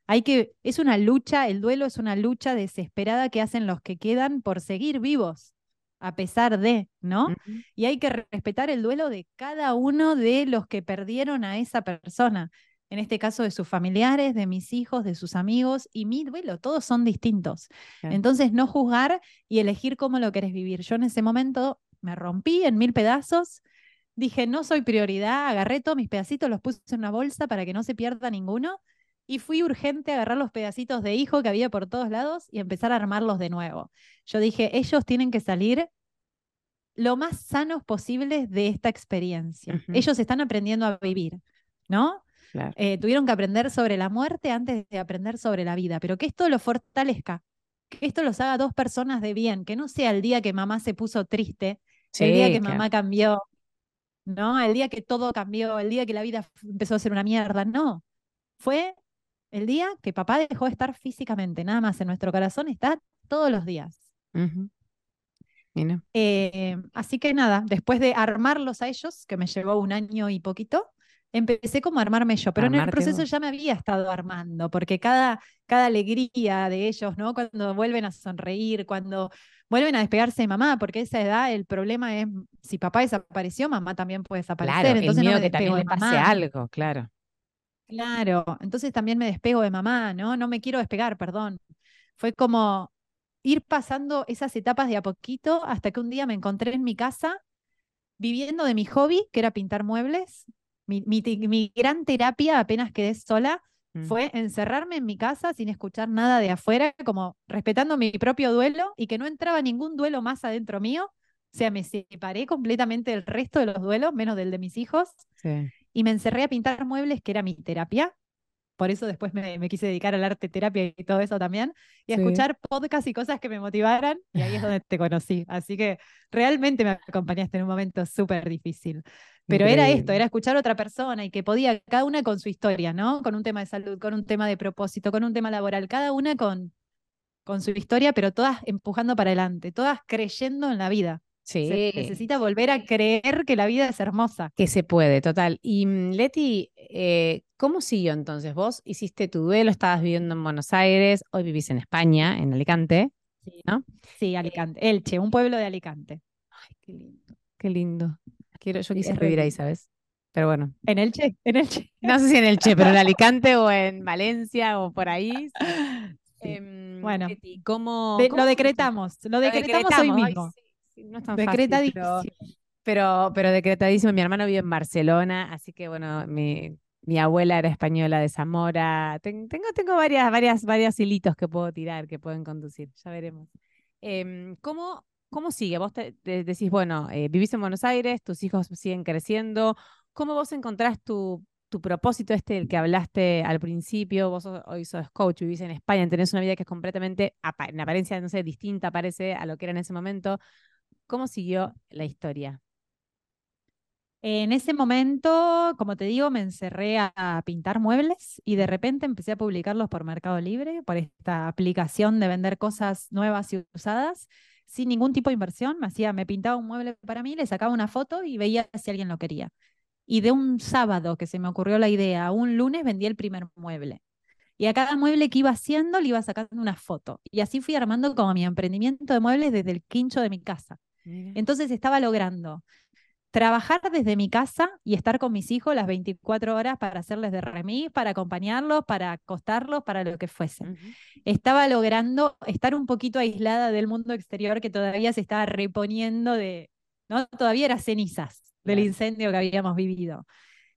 Hay que, es una lucha, el duelo es una lucha desesperada que hacen los que quedan por seguir vivos, a pesar de, ¿no? Y hay que respetar el duelo de cada uno de los que perdieron a esa persona. en este caso de sus familiares, de mis hijos, de sus amigos, y mi duelo, todos son distintos. Entonces, no juzgar y elegir cómo lo querés vivir. Yo en ese momento me rompí en mil pedazos, dije, no soy prioridad, agarré todos mis pedacitos, los puse en una bolsa para que no se pierda ninguno, y fui urgente a agarrar los pedacitos de hijo que había por todos lados y empezar a armarlos de nuevo. Yo dije, ellos tienen que salir lo más sanos posibles de esta experiencia. Ellos están aprendiendo a vivir, ¿no? Eh, tuvieron que aprender sobre la muerte antes de aprender sobre la vida, pero que esto lo fortalezca, que esto los haga dos personas de bien, que no sea el día que mamá se puso triste, el día que mamá cambió, ¿no? El día que todo cambió, el día que la vida empezó a ser una mierda, no. Fue el día que papá dejó de estar físicamente, nada más en nuestro corazón está todos los días. Eh, así que nada, después de armarlos a ellos, que me llevó un año y poquito, empecé como a armarme yo, pero en el proceso ya me había estado armando, porque cada, cada alegría de ellos, ¿no? Cuando vuelven a sonreír, cuando vuelven a despegarse de mamá, porque esa edad el problema es, si papá desapareció, mamá también puede desaparecer. Claro, entonces el que también le pase algo, claro. Claro, entonces también me despego de mamá, ¿no? No me quiero despegar, perdón. Fue como ir pasando esas etapas de a poquito hasta que un día me encontré en mi casa viviendo de mi hobby, que era pintar muebles, mi, gran terapia apenas quedé sola mm. fue encerrarme en mi casa sin escuchar nada de afuera, como respetando mi propio duelo y que no entraba ningún duelo más adentro mío. O sea, me separé completamente del resto de los duelos, menos del de mis hijos. Y me encerré a pintar muebles, que era mi terapia. Por eso después me, quise dedicar al arte terapia y todo eso también. Y a escuchar podcasts y cosas que me motivaran. Y ahí es donde te conocí. Así que realmente me acompañaste en un momento súper difícil. Pero era esto, era escuchar a otra persona y que podía, cada una con su historia, ¿no? Con un tema de salud, con un tema de propósito, con un tema laboral, cada una con, con su historia, pero todas empujando para adelante, todas creyendo en la vida. Sí. Se necesita volver a creer que la vida es hermosa. Que se puede, total. Y mm, Leti, eh, ¿cómo siguió entonces? Vos hiciste tu duelo, estabas viviendo en Buenos Aires, hoy vivís en España, en Alicante, sí. ¿no? Sí, Alicante, Elche, un pueblo de Alicante. Ay, qué lindo. Qué lindo. Quiero, yo quise vivir ahí, ¿sabes? Pero bueno. ¿En Elche? ¿En Elche? No sé si en Elche, pero en Alicante o en Valencia o por ahí. Em, bueno, ¿cómo, lo decretamos, lo decretamos, hoy mismo. No es tan decretadísimo. pero, pero, decretadísimo. Mi hermano vive en Barcelona, así que bueno, mi, mi abuela era española de Zamora. Tengo, tengo varias, varias, varios hilitos que puedo tirar, que pueden conducir. Ya veremos. Em, ¿Cómo ¿Cómo sigue? Vos te, decís, bueno, eh, vivís en Buenos Aires, tus hijos siguen creciendo. ¿Cómo vos encontrás tu, tu propósito este del que hablaste al principio? Vos hoy sos coach, vivís en España, tenés una vida que es completamente, en apariencia, no sé, distinta parece a lo que era en ese momento. ¿Cómo siguió la historia? En ese momento, como te digo, me encerré a pintar muebles y de repente empecé a publicarlos por Mercado Libre, por esta aplicación de vender cosas nuevas y usadas sin ningún tipo de inversión, me hacía, me pintaba un mueble para mí, le sacaba una foto y veía si alguien lo quería. Y de un sábado que se me ocurrió la idea un lunes vendí el primer mueble. Y a cada mueble que iba haciendo le iba sacando una foto. Y así fui armando como mi emprendimiento de muebles desde el quincho de mi casa. Entonces estaba logrando trabajar desde mi casa y estar con mis hijos las 24 horas para hacerles de remis, para acompañarlos, para acostarlos, para lo que fuese. Estaba logrando estar un poquito aislada del mundo exterior que todavía se estaba reponiendo de, ¿no? Todavía era cenizas del incendio que habíamos vivido.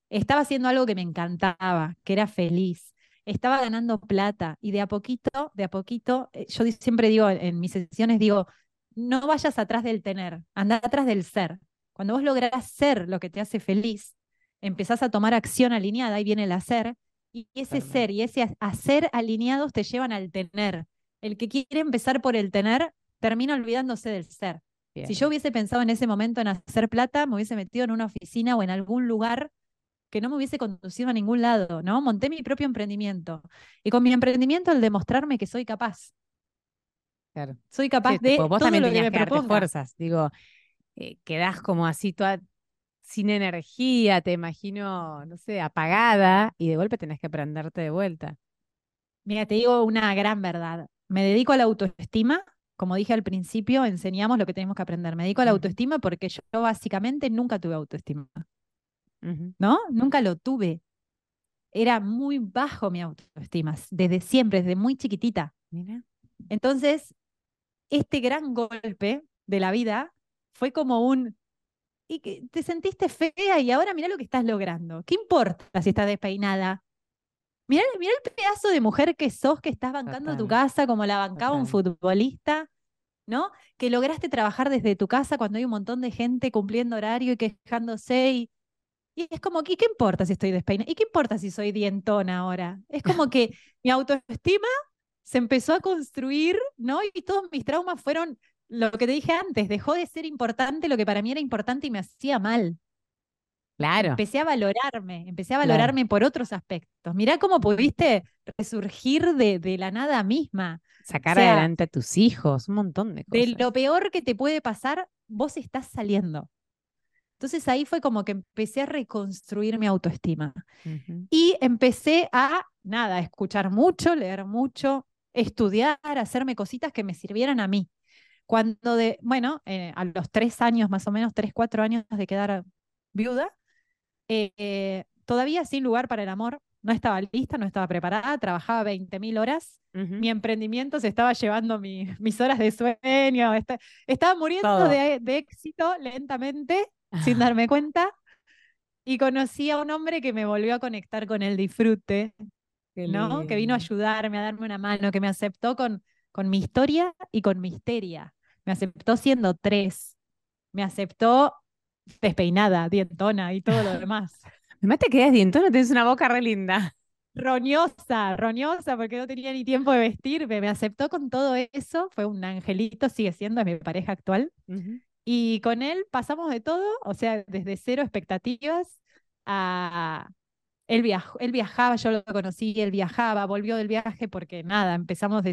Estaba haciendo algo que me encantaba, que era feliz. Estaba ganando plata y de a poquito, de a poquito, eh, yo siempre digo en mis sesiones, digo, no vayas atrás del tener, anda atrás del ser cuando vos lográs ser lo que te hace feliz, empezás a tomar acción alineada, y viene el hacer, y ese ser y ese hacer alineados te llevan al tener. El que quiere empezar por el tener, termina olvidándose del ser. Si yo hubiese pensado en ese momento en hacer plata, me hubiese metido en una oficina o en algún lugar que no me hubiese conducido a ningún lado, ¿no? Monté mi propio emprendimiento. Y con mi emprendimiento, el demostrarme que soy capaz. Claro. Soy capaz de. Vos también tenías que, que fuerzas. Digo, eh, quedás como así toda sin energía, te imagino, no sé, apagada y de golpe tenés que prenderte de vuelta. Mira, te digo una gran verdad. Me dedico a la autoestima. Como dije al principio, enseñamos lo que tenemos que aprender. Me dedico a la autoestima porque yo básicamente nunca tuve autoestima. ¿No? Nunca lo tuve. era muy bajo mi autoestima, desde siempre, desde muy chiquitita. Entonces, este gran golpe de la vida fue como un, y que te sentiste fea y ahora mira lo que estás logrando. ¿Qué importa si estás despeinada? Mira, el pedazo de mujer que sos, que estás bancando tu casa como la bancaba un futbolista, ¿no? Que lograste trabajar desde tu casa cuando hay un montón de gente cumpliendo horario y quejándose y, y es como, ¿y qué importa si estoy despeinada? ¿Y qué importa si soy dientona ahora? Es como que mi autoestima se empezó a construir, ¿no? Y todos mis traumas fueron lo que te dije antes, dejó de ser importante lo que para mí era importante y me hacía mal. Claro. Empecé a valorarme, empecé a valorarme por otros aspectos. Mirá cómo pudiste resurgir de, de la nada misma. Sacar adelante a tus hijos, un montón de cosas. De lo peor que te puede pasar, vos estás saliendo. Entonces ahí fue como que empecé a reconstruir mi autoestima. Y empecé a, nada, escuchar mucho, leer mucho, estudiar, hacerme cositas que me sirvieran a mí. Cuando de, bueno, eh, a los tres años, más o menos, tres, cuatro años de quedar viuda, eh, todavía sin lugar para el amor, no estaba lista, no estaba preparada, trabajaba 20.000 horas, mi emprendimiento se estaba llevando mis horas de sueño, estaba muriendo de, éxito lentamente, sin darme cuenta, y conocí a un hombre que me volvió a conectar con el disfrute, ¿no? que vino a ayudarme, a darme una mano, que me aceptó con, con mi historia y con mi histeria me aceptó siendo tres, me aceptó despeinada, dientona y todo lo demás. Me te quedas dientona, tienes una boca re linda. Roñosa, roñosa, porque no tenía ni tiempo de vestirme. Me aceptó con todo eso, fue un angelito, sigue siendo, es mi pareja actual. Y con él pasamos de todo, o sea, desde cero expectativas a... Él, él viajaba, yo lo conocí, él viajaba, volvió del viaje porque nada, empezamos,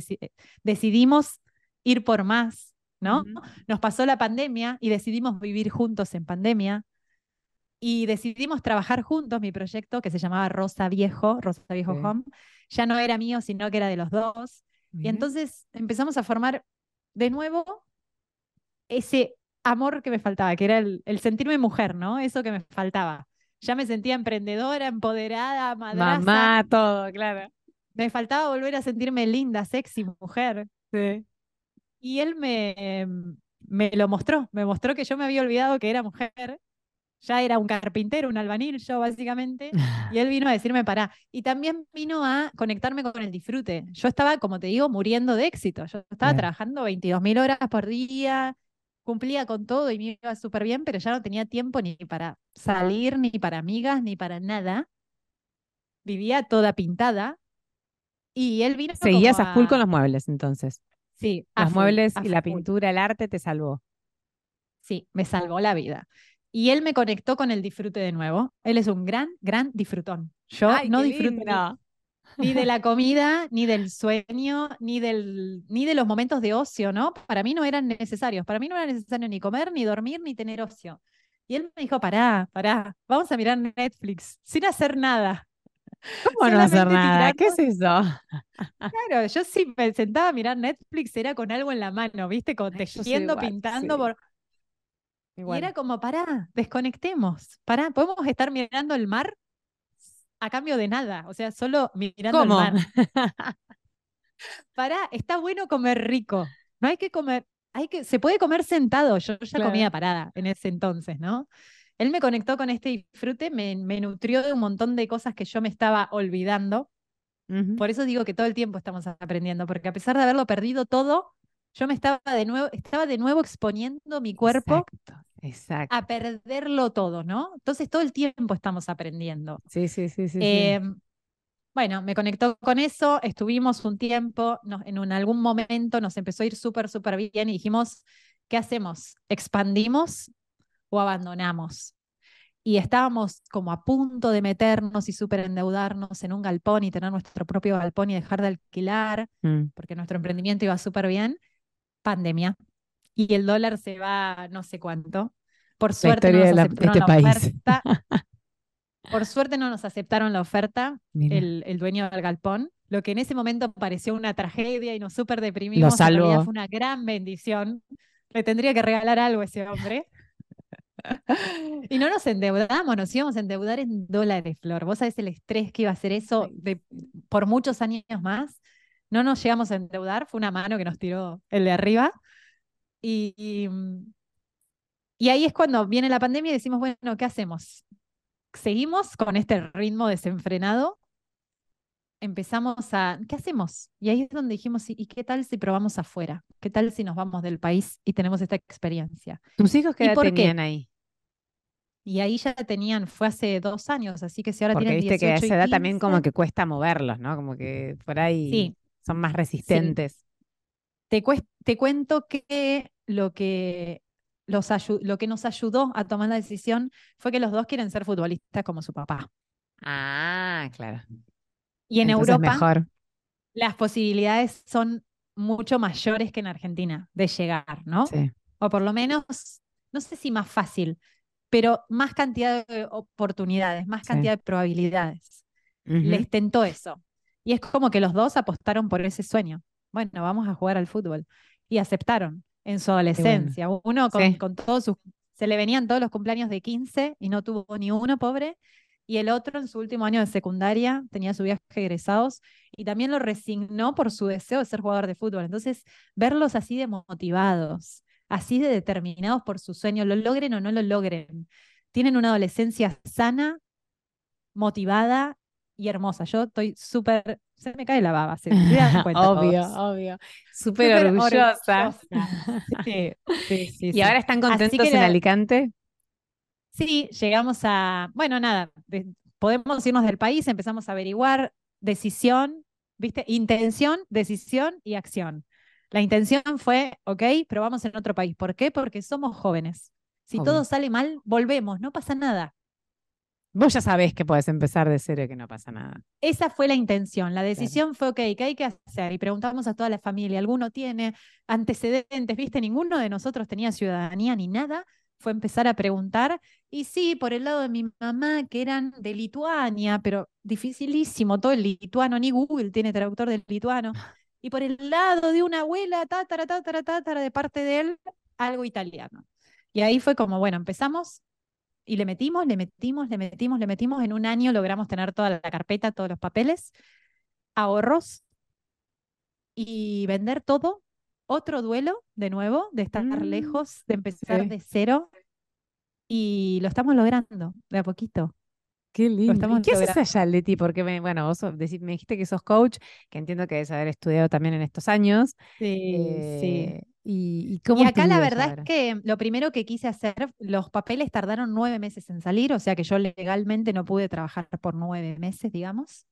decidimos ir por más, ¿no? Nos pasó la pandemia y decidimos vivir juntos en pandemia y decidimos trabajar juntos mi proyecto que se llamaba Rosa Viejo, Rosa Viejo Home. Ya no era mío, sino que era de los dos. Y entonces empezamos a formar de nuevo ese amor que me faltaba, que era el, sentirme mujer, ¿no? Eso que me faltaba. Ya me sentía emprendedora, empoderada, madraza. Mamá, todo, claro. Me faltaba volver a sentirme linda, sexy, mujer. Sí. Y él me, me lo mostró, me mostró que yo me había olvidado que era mujer, ya era un carpintero, un albanil yo básicamente, y él vino a decirme para. Y también vino a conectarme con el disfrute. Yo estaba, como te digo, muriendo de éxito. Yo estaba trabajando 22 mil horas por día, cumplía con todo y me iba súper bien, pero ya no tenía tiempo ni para salir, ni para amigas, ni para nada. Vivía toda pintada. Y él vino. Seguías a full con los muebles entonces. Sí, los muebles y la pintura, el arte te salvó. Sí, me salvó la vida. Y él me conectó con el disfrute de nuevo. Él es un gran, gran disfrutón. Yo no disfruto ni de la comida, ni del sueño, ni, del, ni de los momentos de ocio, ¿no? Para mí no eran necesarios. Para mí no era necesario ni comer, ni dormir, ni tener ocio. Y él me dijo, pará, pará, vamos a mirar Netflix sin hacer nada. ¿Cómo no hacer nada? ¿Qué es eso? Claro, yo sí me sentaba a mirar Netflix, era con algo en la mano, ¿viste? Con tejiendo, pintando. Por... Y era como, pará, desconectemos. Pará, podemos estar mirando el mar a cambio de nada. O sea, solo mirando el mar. pará, está bueno comer rico. No hay que comer, hay que, se puede comer sentado. Yo ya comía parada en ese entonces, ¿no? Él me conectó con este disfrute, me, nutrió de un montón de cosas que yo me estaba olvidando. Por eso digo que todo el tiempo estamos aprendiendo, porque a pesar de haberlo perdido todo, yo me estaba de nuevo, estaba de nuevo exponiendo mi cuerpo a perderlo todo, ¿no? Entonces todo el tiempo estamos aprendiendo. Sí, sí, sí, sí. Em, bueno, me conectó con eso, estuvimos un tiempo, en algún momento nos empezó a ir súper, súper bien y dijimos, ¿qué hacemos? ¿Expandimos o abandonamos. Y estábamos como a punto de meternos y súper endeudarnos en un galpón y tener nuestro propio galpón y dejar de alquilar, mm. porque nuestro emprendimiento iba súper bien. Pandemia. Y el dólar se va no sé cuánto. Por suerte no nos aceptaron este la, oferta. Por suerte no nos aceptaron la oferta el, el, dueño del galpón. Lo que en ese momento pareció una tragedia y nos súper deprimimos. Lo fue una gran bendición. Le tendría que regalar algo a ese hombre. y no nos endeudamos, nos íbamos a endeudar en dólares, Flor. Vos sabés el estrés que iba a ser eso de, por muchos años más. No nos llegamos a endeudar, fue una mano que nos tiró el de arriba. Y, y, y ahí es cuando viene la pandemia y decimos, bueno, ¿qué hacemos? ¿Seguimos con este ritmo desenfrenado empezamos a, ¿qué hacemos? Y ahí es donde dijimos, ¿y qué tal si probamos afuera? ¿Qué tal si nos vamos del país y tenemos esta experiencia? ¿Tus hijos qué edad tenían ahí? Y ahí ya tenían, fue hace dos años, así que si ahora Porque tienen viste que a esa edad también como que cuesta moverlos, ¿no? Como que por ahí son más resistentes. Te, te cuento que lo que los lo que nos ayudó a tomar la decisión fue que los dos quieren ser futbolistas como su papá. Ah, claro. Y en Europa las posibilidades son mucho mayores que en Argentina de llegar, ¿no? Sí. O por lo menos, no sé si más fácil, pero más cantidad de oportunidades, más cantidad de probabilidades. Les tentó eso. Y es como que los dos apostaron por ese sueño. Bueno, vamos a jugar al fútbol. Y aceptaron en su adolescencia. Uno con, con todos sus... Se le venían todos los cumpleaños de 15 y no tuvo ni uno, pobre y el otro en su último año de secundaria tenía su viaje egresados y también lo resignó por su deseo de ser jugador de fútbol. Entonces, verlos así de motivados, así de determinados por su sueño, lo logren o no lo logren, tienen una adolescencia sana, motivada y hermosa. Yo estoy súper, se me cae la baba, se me cuenta Obvio, obvio. Súper orgullosa. Sí, sí, sí, ¿Y ahora están contentos en Alicante? Sí, llegamos a, bueno, nada, podemos irnos del país, empezamos a averiguar decisión, ¿viste? Intención, decisión y acción. La intención fue, ok, pero vamos en otro país. ¿Por qué? Porque somos jóvenes. Si todo sale mal, volvemos, no pasa nada. Vos ya sabés que puedes empezar de cero y que no pasa nada. Esa fue la intención. La decisión fue, ok, ¿qué hay que hacer? Y preguntamos a toda la familia, ¿alguno tiene antecedentes? ¿Viste? Ninguno de nosotros tenía ciudadanía ni nada fue empezar a preguntar. Y sí, por el lado de mi mamá, que eran de Lituania, pero dificilísimo, todo el lituano, ni Google tiene traductor del lituano. Y por el lado de una abuela, tátara, tátara, tátara, de parte de él, algo italiano. Y ahí fue como, bueno, empezamos y le metimos, le metimos, le metimos, le metimos. En un año logramos tener toda la carpeta, todos los papeles, ahorros y vender todo otro duelo de nuevo, de estar mm, lejos, de empezar de cero. Y lo estamos logrando de a poquito. Qué lindo. ¿Qué haces allá, Leti? Porque, me, bueno, vos me dijiste que sos coach, que entiendo que debes haber estudiado también en estos años. Sí, sí. Eh, ¿Y, acá la verdad es que lo primero que quise hacer, los papeles tardaron nueve meses en salir, o sea que yo legalmente no pude trabajar por nueve meses, digamos,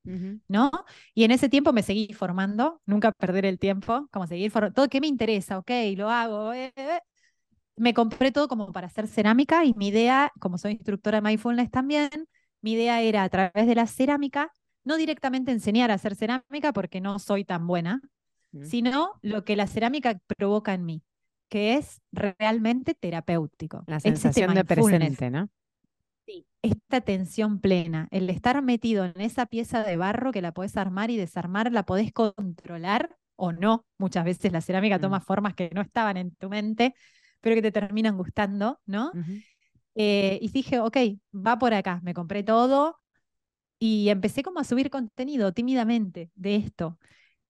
¿no? Y en ese tiempo me seguí formando, nunca perder el tiempo, como seguir formando, todo que me interesa, ok, lo hago. Eh, eh, eh. Me compré todo como para hacer cerámica y mi idea, como soy instructora de mindfulness también, mi idea era a través de la cerámica, no directamente enseñar a hacer cerámica porque no soy tan buena, sino lo que la cerámica provoca en mí, que es realmente terapéutico. La sensación de presente, ¿no? Sí, esta tensión plena, el estar metido en esa pieza de barro que la podés armar y desarmar, la podés controlar o no. Muchas veces la cerámica toma mm. formas que no estaban en tu mente, pero que te terminan gustando, ¿no? Eh, y dije, ok, va por acá, me compré todo y empecé como a subir contenido tímidamente de esto.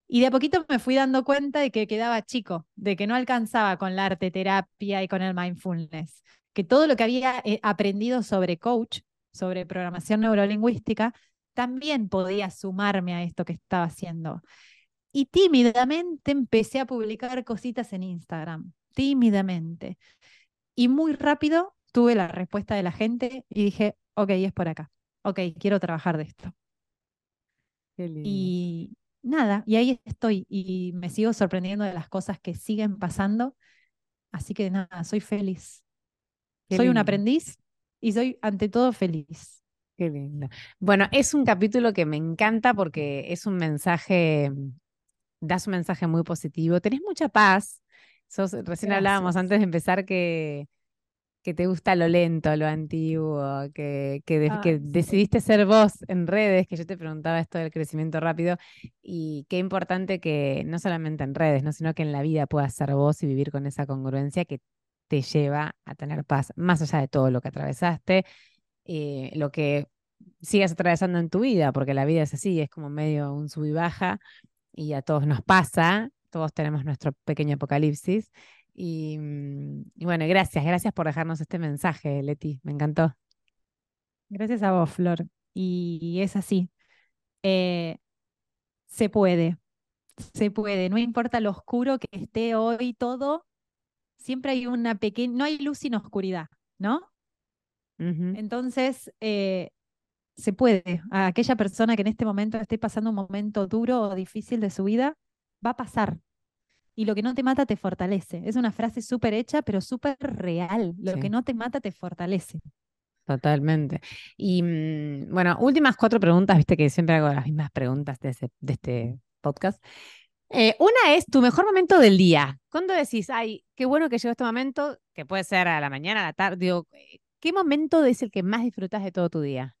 Y de a poquito me fui dando cuenta de que quedaba chico, de que no alcanzaba con la arte terapia y con el mindfulness, que todo lo que había eh, aprendido sobre coach, sobre programación neurolingüística, también podía sumarme a esto que estaba haciendo. Y tímidamente empecé a publicar cositas en Instagram, tímidamente. Y muy rápido tuve la respuesta de la gente y dije, ok, es por acá. Ok, quiero trabajar de esto. Y, nada, y ahí estoy y me sigo sorprendiendo de las cosas que siguen pasando. Así que nada, soy feliz. soy un aprendiz y soy ante todo feliz. Qué lindo. Bueno, es un capítulo que me encanta porque es un mensaje, das un mensaje muy positivo. Tenés mucha paz. recién hablábamos antes de empezar que que te gusta lo lento, lo antiguo, que, que, decidiste ser vos en redes, que yo te preguntaba esto del crecimiento rápido, y qué importante que no solamente en redes, ¿no? sino que en la vida puedas ser vos y vivir con esa congruencia que te lleva a tener paz, más allá de todo lo que atravesaste, eh, lo que sigas atravesando en tu vida, porque la vida es así, es como medio un sub y baja, y a todos nos pasa, todos tenemos nuestro pequeño apocalipsis. Y, mm, y bueno, gracias, gracias por dejarnos este mensaje, Leti, me encantó. Gracias a vos, Flor. Y es así. Eh, se puede, se puede, no importa lo oscuro que esté hoy todo, siempre hay una pequeña, no hay luz sin oscuridad, ¿no? Entonces, eh, se puede. A aquella persona que en este momento esté pasando un momento duro o difícil de su vida, va a pasar. Y lo que no te mata te fortalece. Es una frase súper hecha, pero súper real. Lo que no te mata te fortalece. Totalmente. Y mm, bueno, últimas cuatro preguntas, viste que siempre hago las mismas preguntas de, este podcast. Eh, una es tu mejor momento del día. ¿Cuándo decís, ay, qué bueno que llegó este momento, que puede ser a la mañana, a la tarde? Digo, eh, ¿qué momento es el que más disfrutas de todo tu día?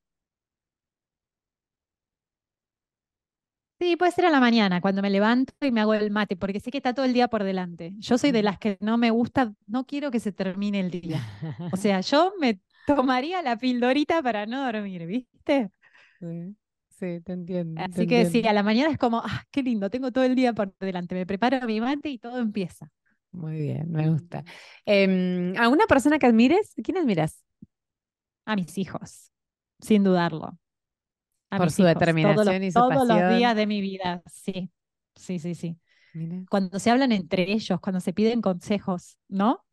Sí, puede ser a la mañana, cuando me levanto y me hago el mate, porque sé que está todo el día por delante. Yo soy de las que no me gusta, no quiero que se termine el día. O sea, yo me tomaría la pildorita para no dormir, ¿viste? Sí, te entiendo. Así que sí, a la mañana es como, ah, qué lindo, tengo todo el día por delante, me preparo mi mate y todo empieza. Muy bien, me gusta. Em, ¿Alguna persona que admires? ¿Quién admiras? A mis hijos, sin dudarlo. Por su determinación y su Todos los días de mi vida, sí, sí, sí, sí. Cuando se hablan entre ellos, cuando se piden consejos, ¿no?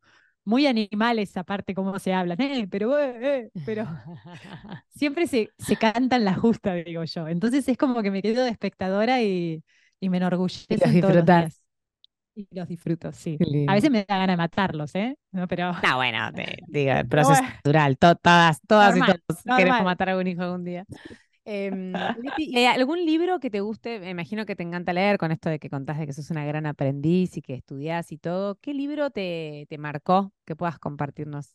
muy animales aparte cómo se hablan, eh, pero, eh, pero siempre se, se cantan la justa, digo yo. Entonces es como que me quedo de espectadora y, y me enorgullece. Y los disfrutas. Y los disfruto, sí. A veces me da ganas de matarlos, ¿eh? No, pero... No, bueno, digo, el proceso natural. todas, todas y todos queremos matar a algún hijo algún día. Em, eh, ¿Algún libro que te guste? Me imagino que te encanta leer con esto de que contás de que sos una gran aprendiz y que estudiás y todo. ¿Qué libro te, te marcó que puedas compartirnos?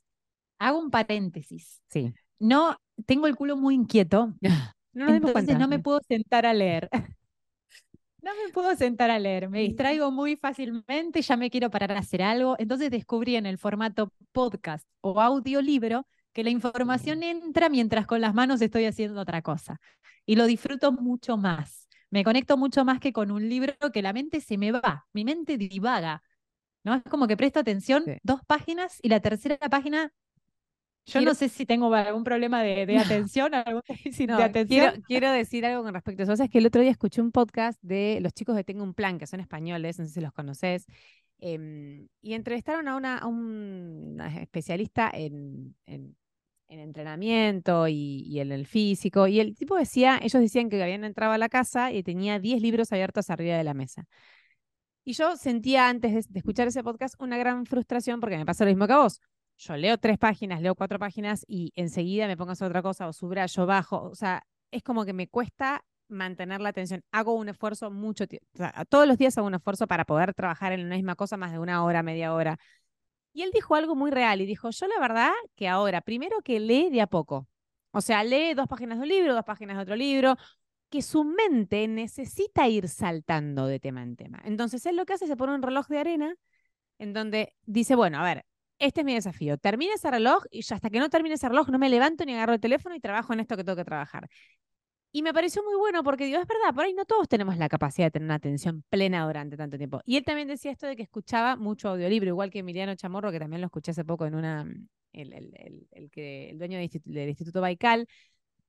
Hago un paréntesis. Sí. No, tengo el culo muy inquieto. no entonces no me puedo sentar a leer. No me puedo sentar a leer, me distraigo muy fácilmente, ya me quiero parar a hacer algo. Entonces descubrí en el formato podcast o audiolibro que la información entra mientras con las manos estoy haciendo otra cosa. Y lo disfruto mucho más. Me conecto mucho más que con un libro que la mente se me va, mi mente divaga. ¿no? Es como que presto atención dos páginas y la tercera página yo no sé si tengo algún problema de, atención, algún de atención. Quiero, decir algo con respecto a eso. O sea, es que el otro día escuché un podcast de los chicos de Tengo un Plan, que son españoles, no sé si los conoces, em, y entrevistaron a, una, un especialista en, en entrenamiento y, en el físico. Y el tipo decía, ellos decían que habían entrado a la casa y tenía 10 libros abiertos arriba de la mesa. Y yo sentía antes de, escuchar ese podcast una gran frustración porque me pasa lo mismo que a vos. Yo leo tres páginas, leo cuatro páginas y enseguida me pongo a otra cosa o subrayo, bajo. O sea, es como que me cuesta mantener la atención. Hago un esfuerzo mucho tiempo. todos los días hago un esfuerzo para poder trabajar en la misma cosa más de una hora, media hora. Y él dijo algo muy real y dijo, yo la verdad que ahora, primero que lee de a poco. O sea, lee dos páginas de un libro, dos páginas de otro libro, que su mente necesita ir saltando de tema en tema. Entonces él lo que hace es se pone un reloj de arena en donde dice, bueno, a ver, este es mi desafío. Termine ese reloj y hasta que no termine ese reloj no me levanto ni agarro el teléfono y trabajo en esto que tengo que trabajar. Y me pareció muy bueno porque digo, es verdad, por ahí no todos tenemos la capacidad de tener una atención plena durante tanto tiempo. Y él también decía esto de que escuchaba mucho audiolibro, igual que Emiliano Chamorro, que también lo escuché hace poco en una, mm, el, el, el, que, el dueño del Instituto, Baikal,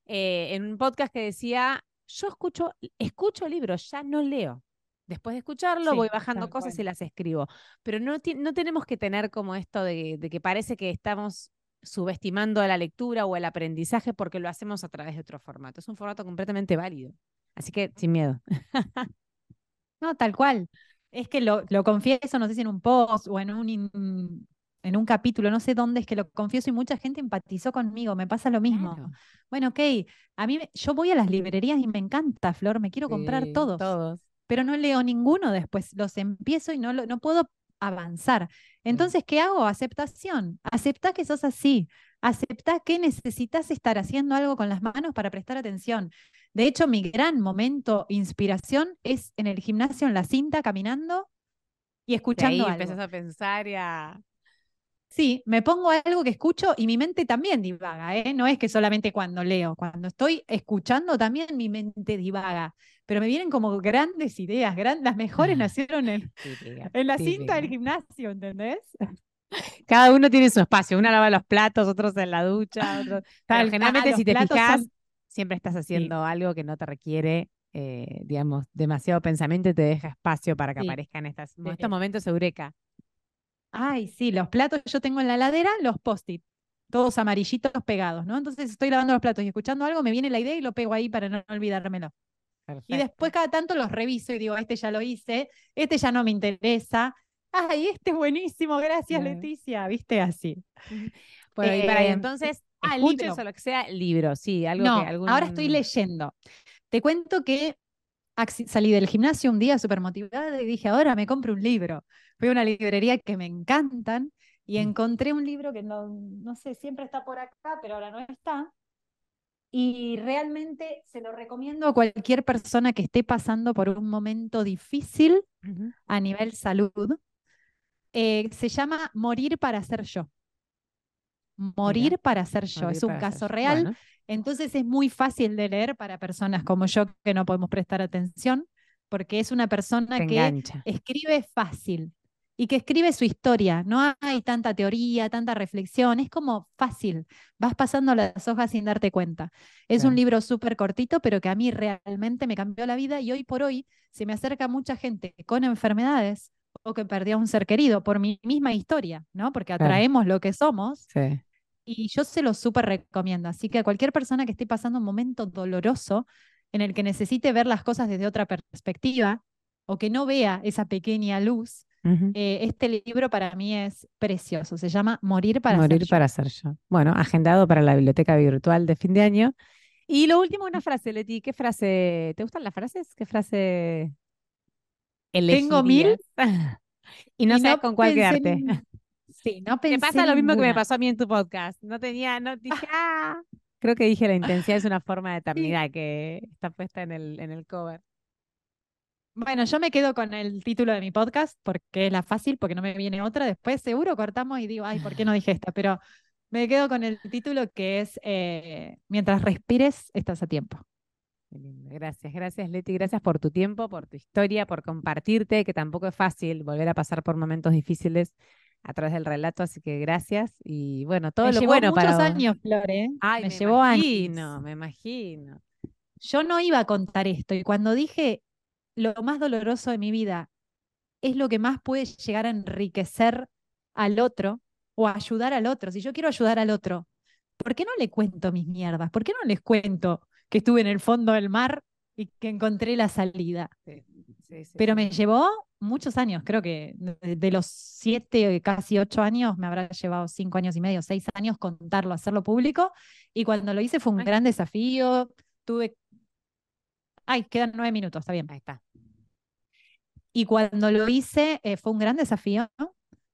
eh, en un podcast que decía, yo escucho, escucho libros, ya no leo. Después de escucharlo, voy bajando cosas y las escribo. Pero no, no tenemos que tener como esto de, de que parece que estamos subestimando a la lectura o el aprendizaje porque lo hacemos a través de otro formato. Es un formato completamente válido. Así que sin miedo. no, tal cual. Es que lo, lo, confieso, no sé si en un post o en un, en un capítulo, no sé dónde es que lo confieso y mucha gente empatizó conmigo, me pasa lo mismo. Bueno, ok, a mí yo voy a las librerías y me encanta, Flor, me quiero comprar todos, todos, pero no leo ninguno después, los empiezo y no, no puedo avanzar. Entonces, ¿qué hago? Aceptación. Acepta que sos así. Acepta que necesitas estar haciendo algo con las manos para prestar atención. De hecho, mi gran momento inspiración es en el gimnasio, en la cinta, caminando y escuchando. Ahí empezás a pensar y a. Sí, me pongo algo que escucho y mi mente también divaga, ¿eh? No es que solamente cuando leo, cuando estoy escuchando también mi mente divaga, pero me vienen como grandes ideas, las mejores nacieron en, en la cinta del gimnasio, ¿entendés? Cada uno tiene su espacio, uno lava los platos, otros en la ducha, otros... generalmente si te fijas, siempre estás haciendo algo que no te requiere eh, digamos, demasiado pensamiento y te deja espacio para que aparezcan estas, estos momentos eureka. Ay, sí, los platos yo tengo en la ladera, los post-it, todos amarillitos pegados, ¿no? Entonces estoy lavando los platos y escuchando algo, me viene la idea y lo pego ahí para no olvidármelo. Y después cada tanto los reviso y digo, este ya lo hice, este ya no me interesa. Ay, este es buenísimo, gracias Leticia, viste así. Bueno, y para ahí, eh, entonces, ah, o lo que sea, libro, sí, algo que ahora estoy leyendo. Te cuento que salí del gimnasio un día súper motivada y dije, ahora me compro un libro. Fui a una librería que me encantan y encontré un libro que no, no sé, siempre está por acá, pero ahora no está. Y realmente se lo recomiendo a cualquier persona que esté pasando por un momento difícil a nivel salud. Eh, se llama Morir para ser yo. Morir para ser yo. es un caso real. Entonces es muy fácil de leer para personas como yo que no podemos prestar atención, porque es una persona que escribe fácil y que escribe su historia. No hay tanta teoría, tanta reflexión, es como fácil. Vas pasando las hojas sin darte cuenta. Es un libro súper cortito, pero que a mí realmente me cambió la vida y hoy por hoy se me acerca mucha gente con enfermedades o que perdió a un ser querido por mi misma historia, ¿no? Porque atraemos lo que somos. Sí y yo se lo súper recomiendo. Así que a cualquier persona que esté pasando un momento doloroso en el que necesite ver las cosas desde otra perspectiva o que no vea esa pequeña luz, eh, este libro para mí es precioso. Se llama Morir para Morir ser para ser yo. Bueno, agendado para la biblioteca virtual de fin de año. Y lo último, una frase, Leti. ¿Qué frase? ¿Te gustan las frases? ¿Qué frase? Tengo mil. y no sé con cuál quedarte. Sí, no pensé. Me pasa lo mismo que me pasó a mí en tu podcast. No tenía, no dije, ah. Creo que dije la intensidad es una forma de eternidad que está puesta en el, en el cover. Bueno, yo me quedo con el título de mi podcast porque es la fácil, porque no me viene otra. Después seguro cortamos y digo, ay, ¿por qué no dije esta? Pero me quedo con el título que es eh, Mientras respires, estás a tiempo. Gracias, gracias Leti, gracias por tu tiempo, por tu historia, por compartirte, que tampoco es fácil volver a pasar por momentos difíciles a través del relato, así que gracias. Y bueno, todo lo bueno para. muchos años, Flor, ¿eh? Ay, me, llevó imagino, me imagino. Yo no iba a contar esto, y cuando dije lo más doloroso de mi vida es lo que más puede llegar a enriquecer al otro o ayudar al otro. Si yo quiero ayudar al otro, ¿por qué no le cuento mis mierdas? ¿Por qué no les cuento que estuve en el fondo del mar y que encontré la salida? Pero me llevó muchos años, creo que de los siete, casi ocho años, me habrá llevado cinco años y medio, seis años contarlo, hacerlo público. Y cuando lo hice fue un gran desafío. Tuve. Ay, quedan nueve minutos, está bien. Ahí está. Y cuando lo hice eh, fue un gran desafío.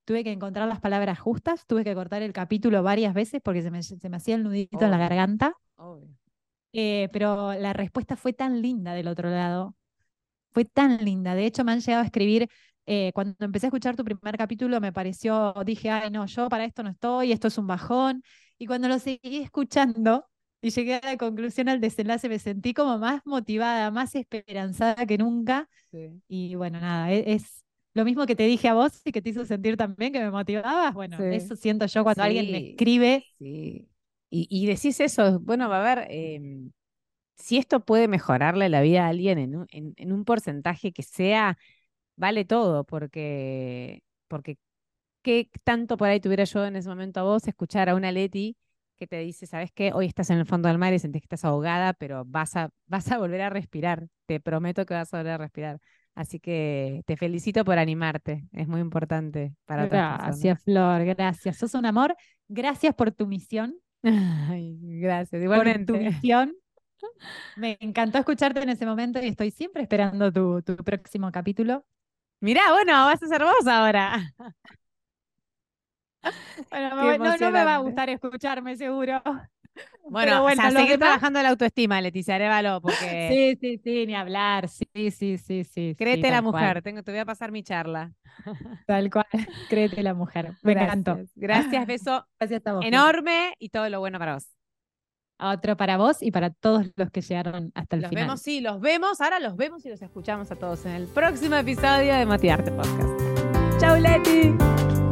Tuve que encontrar las palabras justas, tuve que cortar el capítulo varias veces porque se me, se me hacía el nudito en la garganta. Eh, pero la respuesta fue tan linda del otro lado fue tan linda. De hecho, me han llegado a escribir, eh, cuando empecé a escuchar tu primer capítulo, me pareció, dije, ay, no, yo para esto no estoy, esto es un bajón. Y cuando lo seguí escuchando y llegué a la conclusión al desenlace, me sentí como más motivada, más esperanzada que nunca. Y bueno, nada, e-, es, lo mismo que te dije a vos y que te hizo sentir también que me motivabas. Bueno, eso siento yo cuando alguien me escribe. Sí. Y, decís eso, bueno, va a haber, em, si esto puede mejorarle la vida a alguien en un, en, un porcentaje que sea, vale todo, porque, porque qué tanto por ahí tuviera yo en ese momento a vos escuchar a una Leti que te dice, ¿sabes qué? Hoy estás en el fondo del mar y sentís que estás ahogada, pero vas a, vas a volver a respirar. Te prometo que vas a volver a respirar. Así que te felicito por animarte. Es muy importante para Gracias, Flor. Gracias. Sos un amor. Gracias por tu misión. gracias. Igualmente. Por tu misión me encantó escucharte en ese momento y estoy siempre esperando tu, próximo capítulo. Mirá, bueno, vas a ser vos ahora. Bueno, no, me va a gustar escucharme, seguro. Bueno, bueno o sea, seguir trabajando la autoestima, Leticia Arevalo, porque... Sí, sí, sí, ni hablar, sí, sí, sí, sí. Créete la mujer, Tengo, te voy a pasar mi charla. Tal cual, créete la mujer. Me encantó. Gracias, beso Gracias a vos, enorme y todo lo bueno para vos. Otro para vos y para todos los que llegaron hasta el los final. Los vemos, sí, los vemos, ahora los vemos y los escuchamos a todos en el próximo episodio de Motivarte Podcast. Chau, Leti.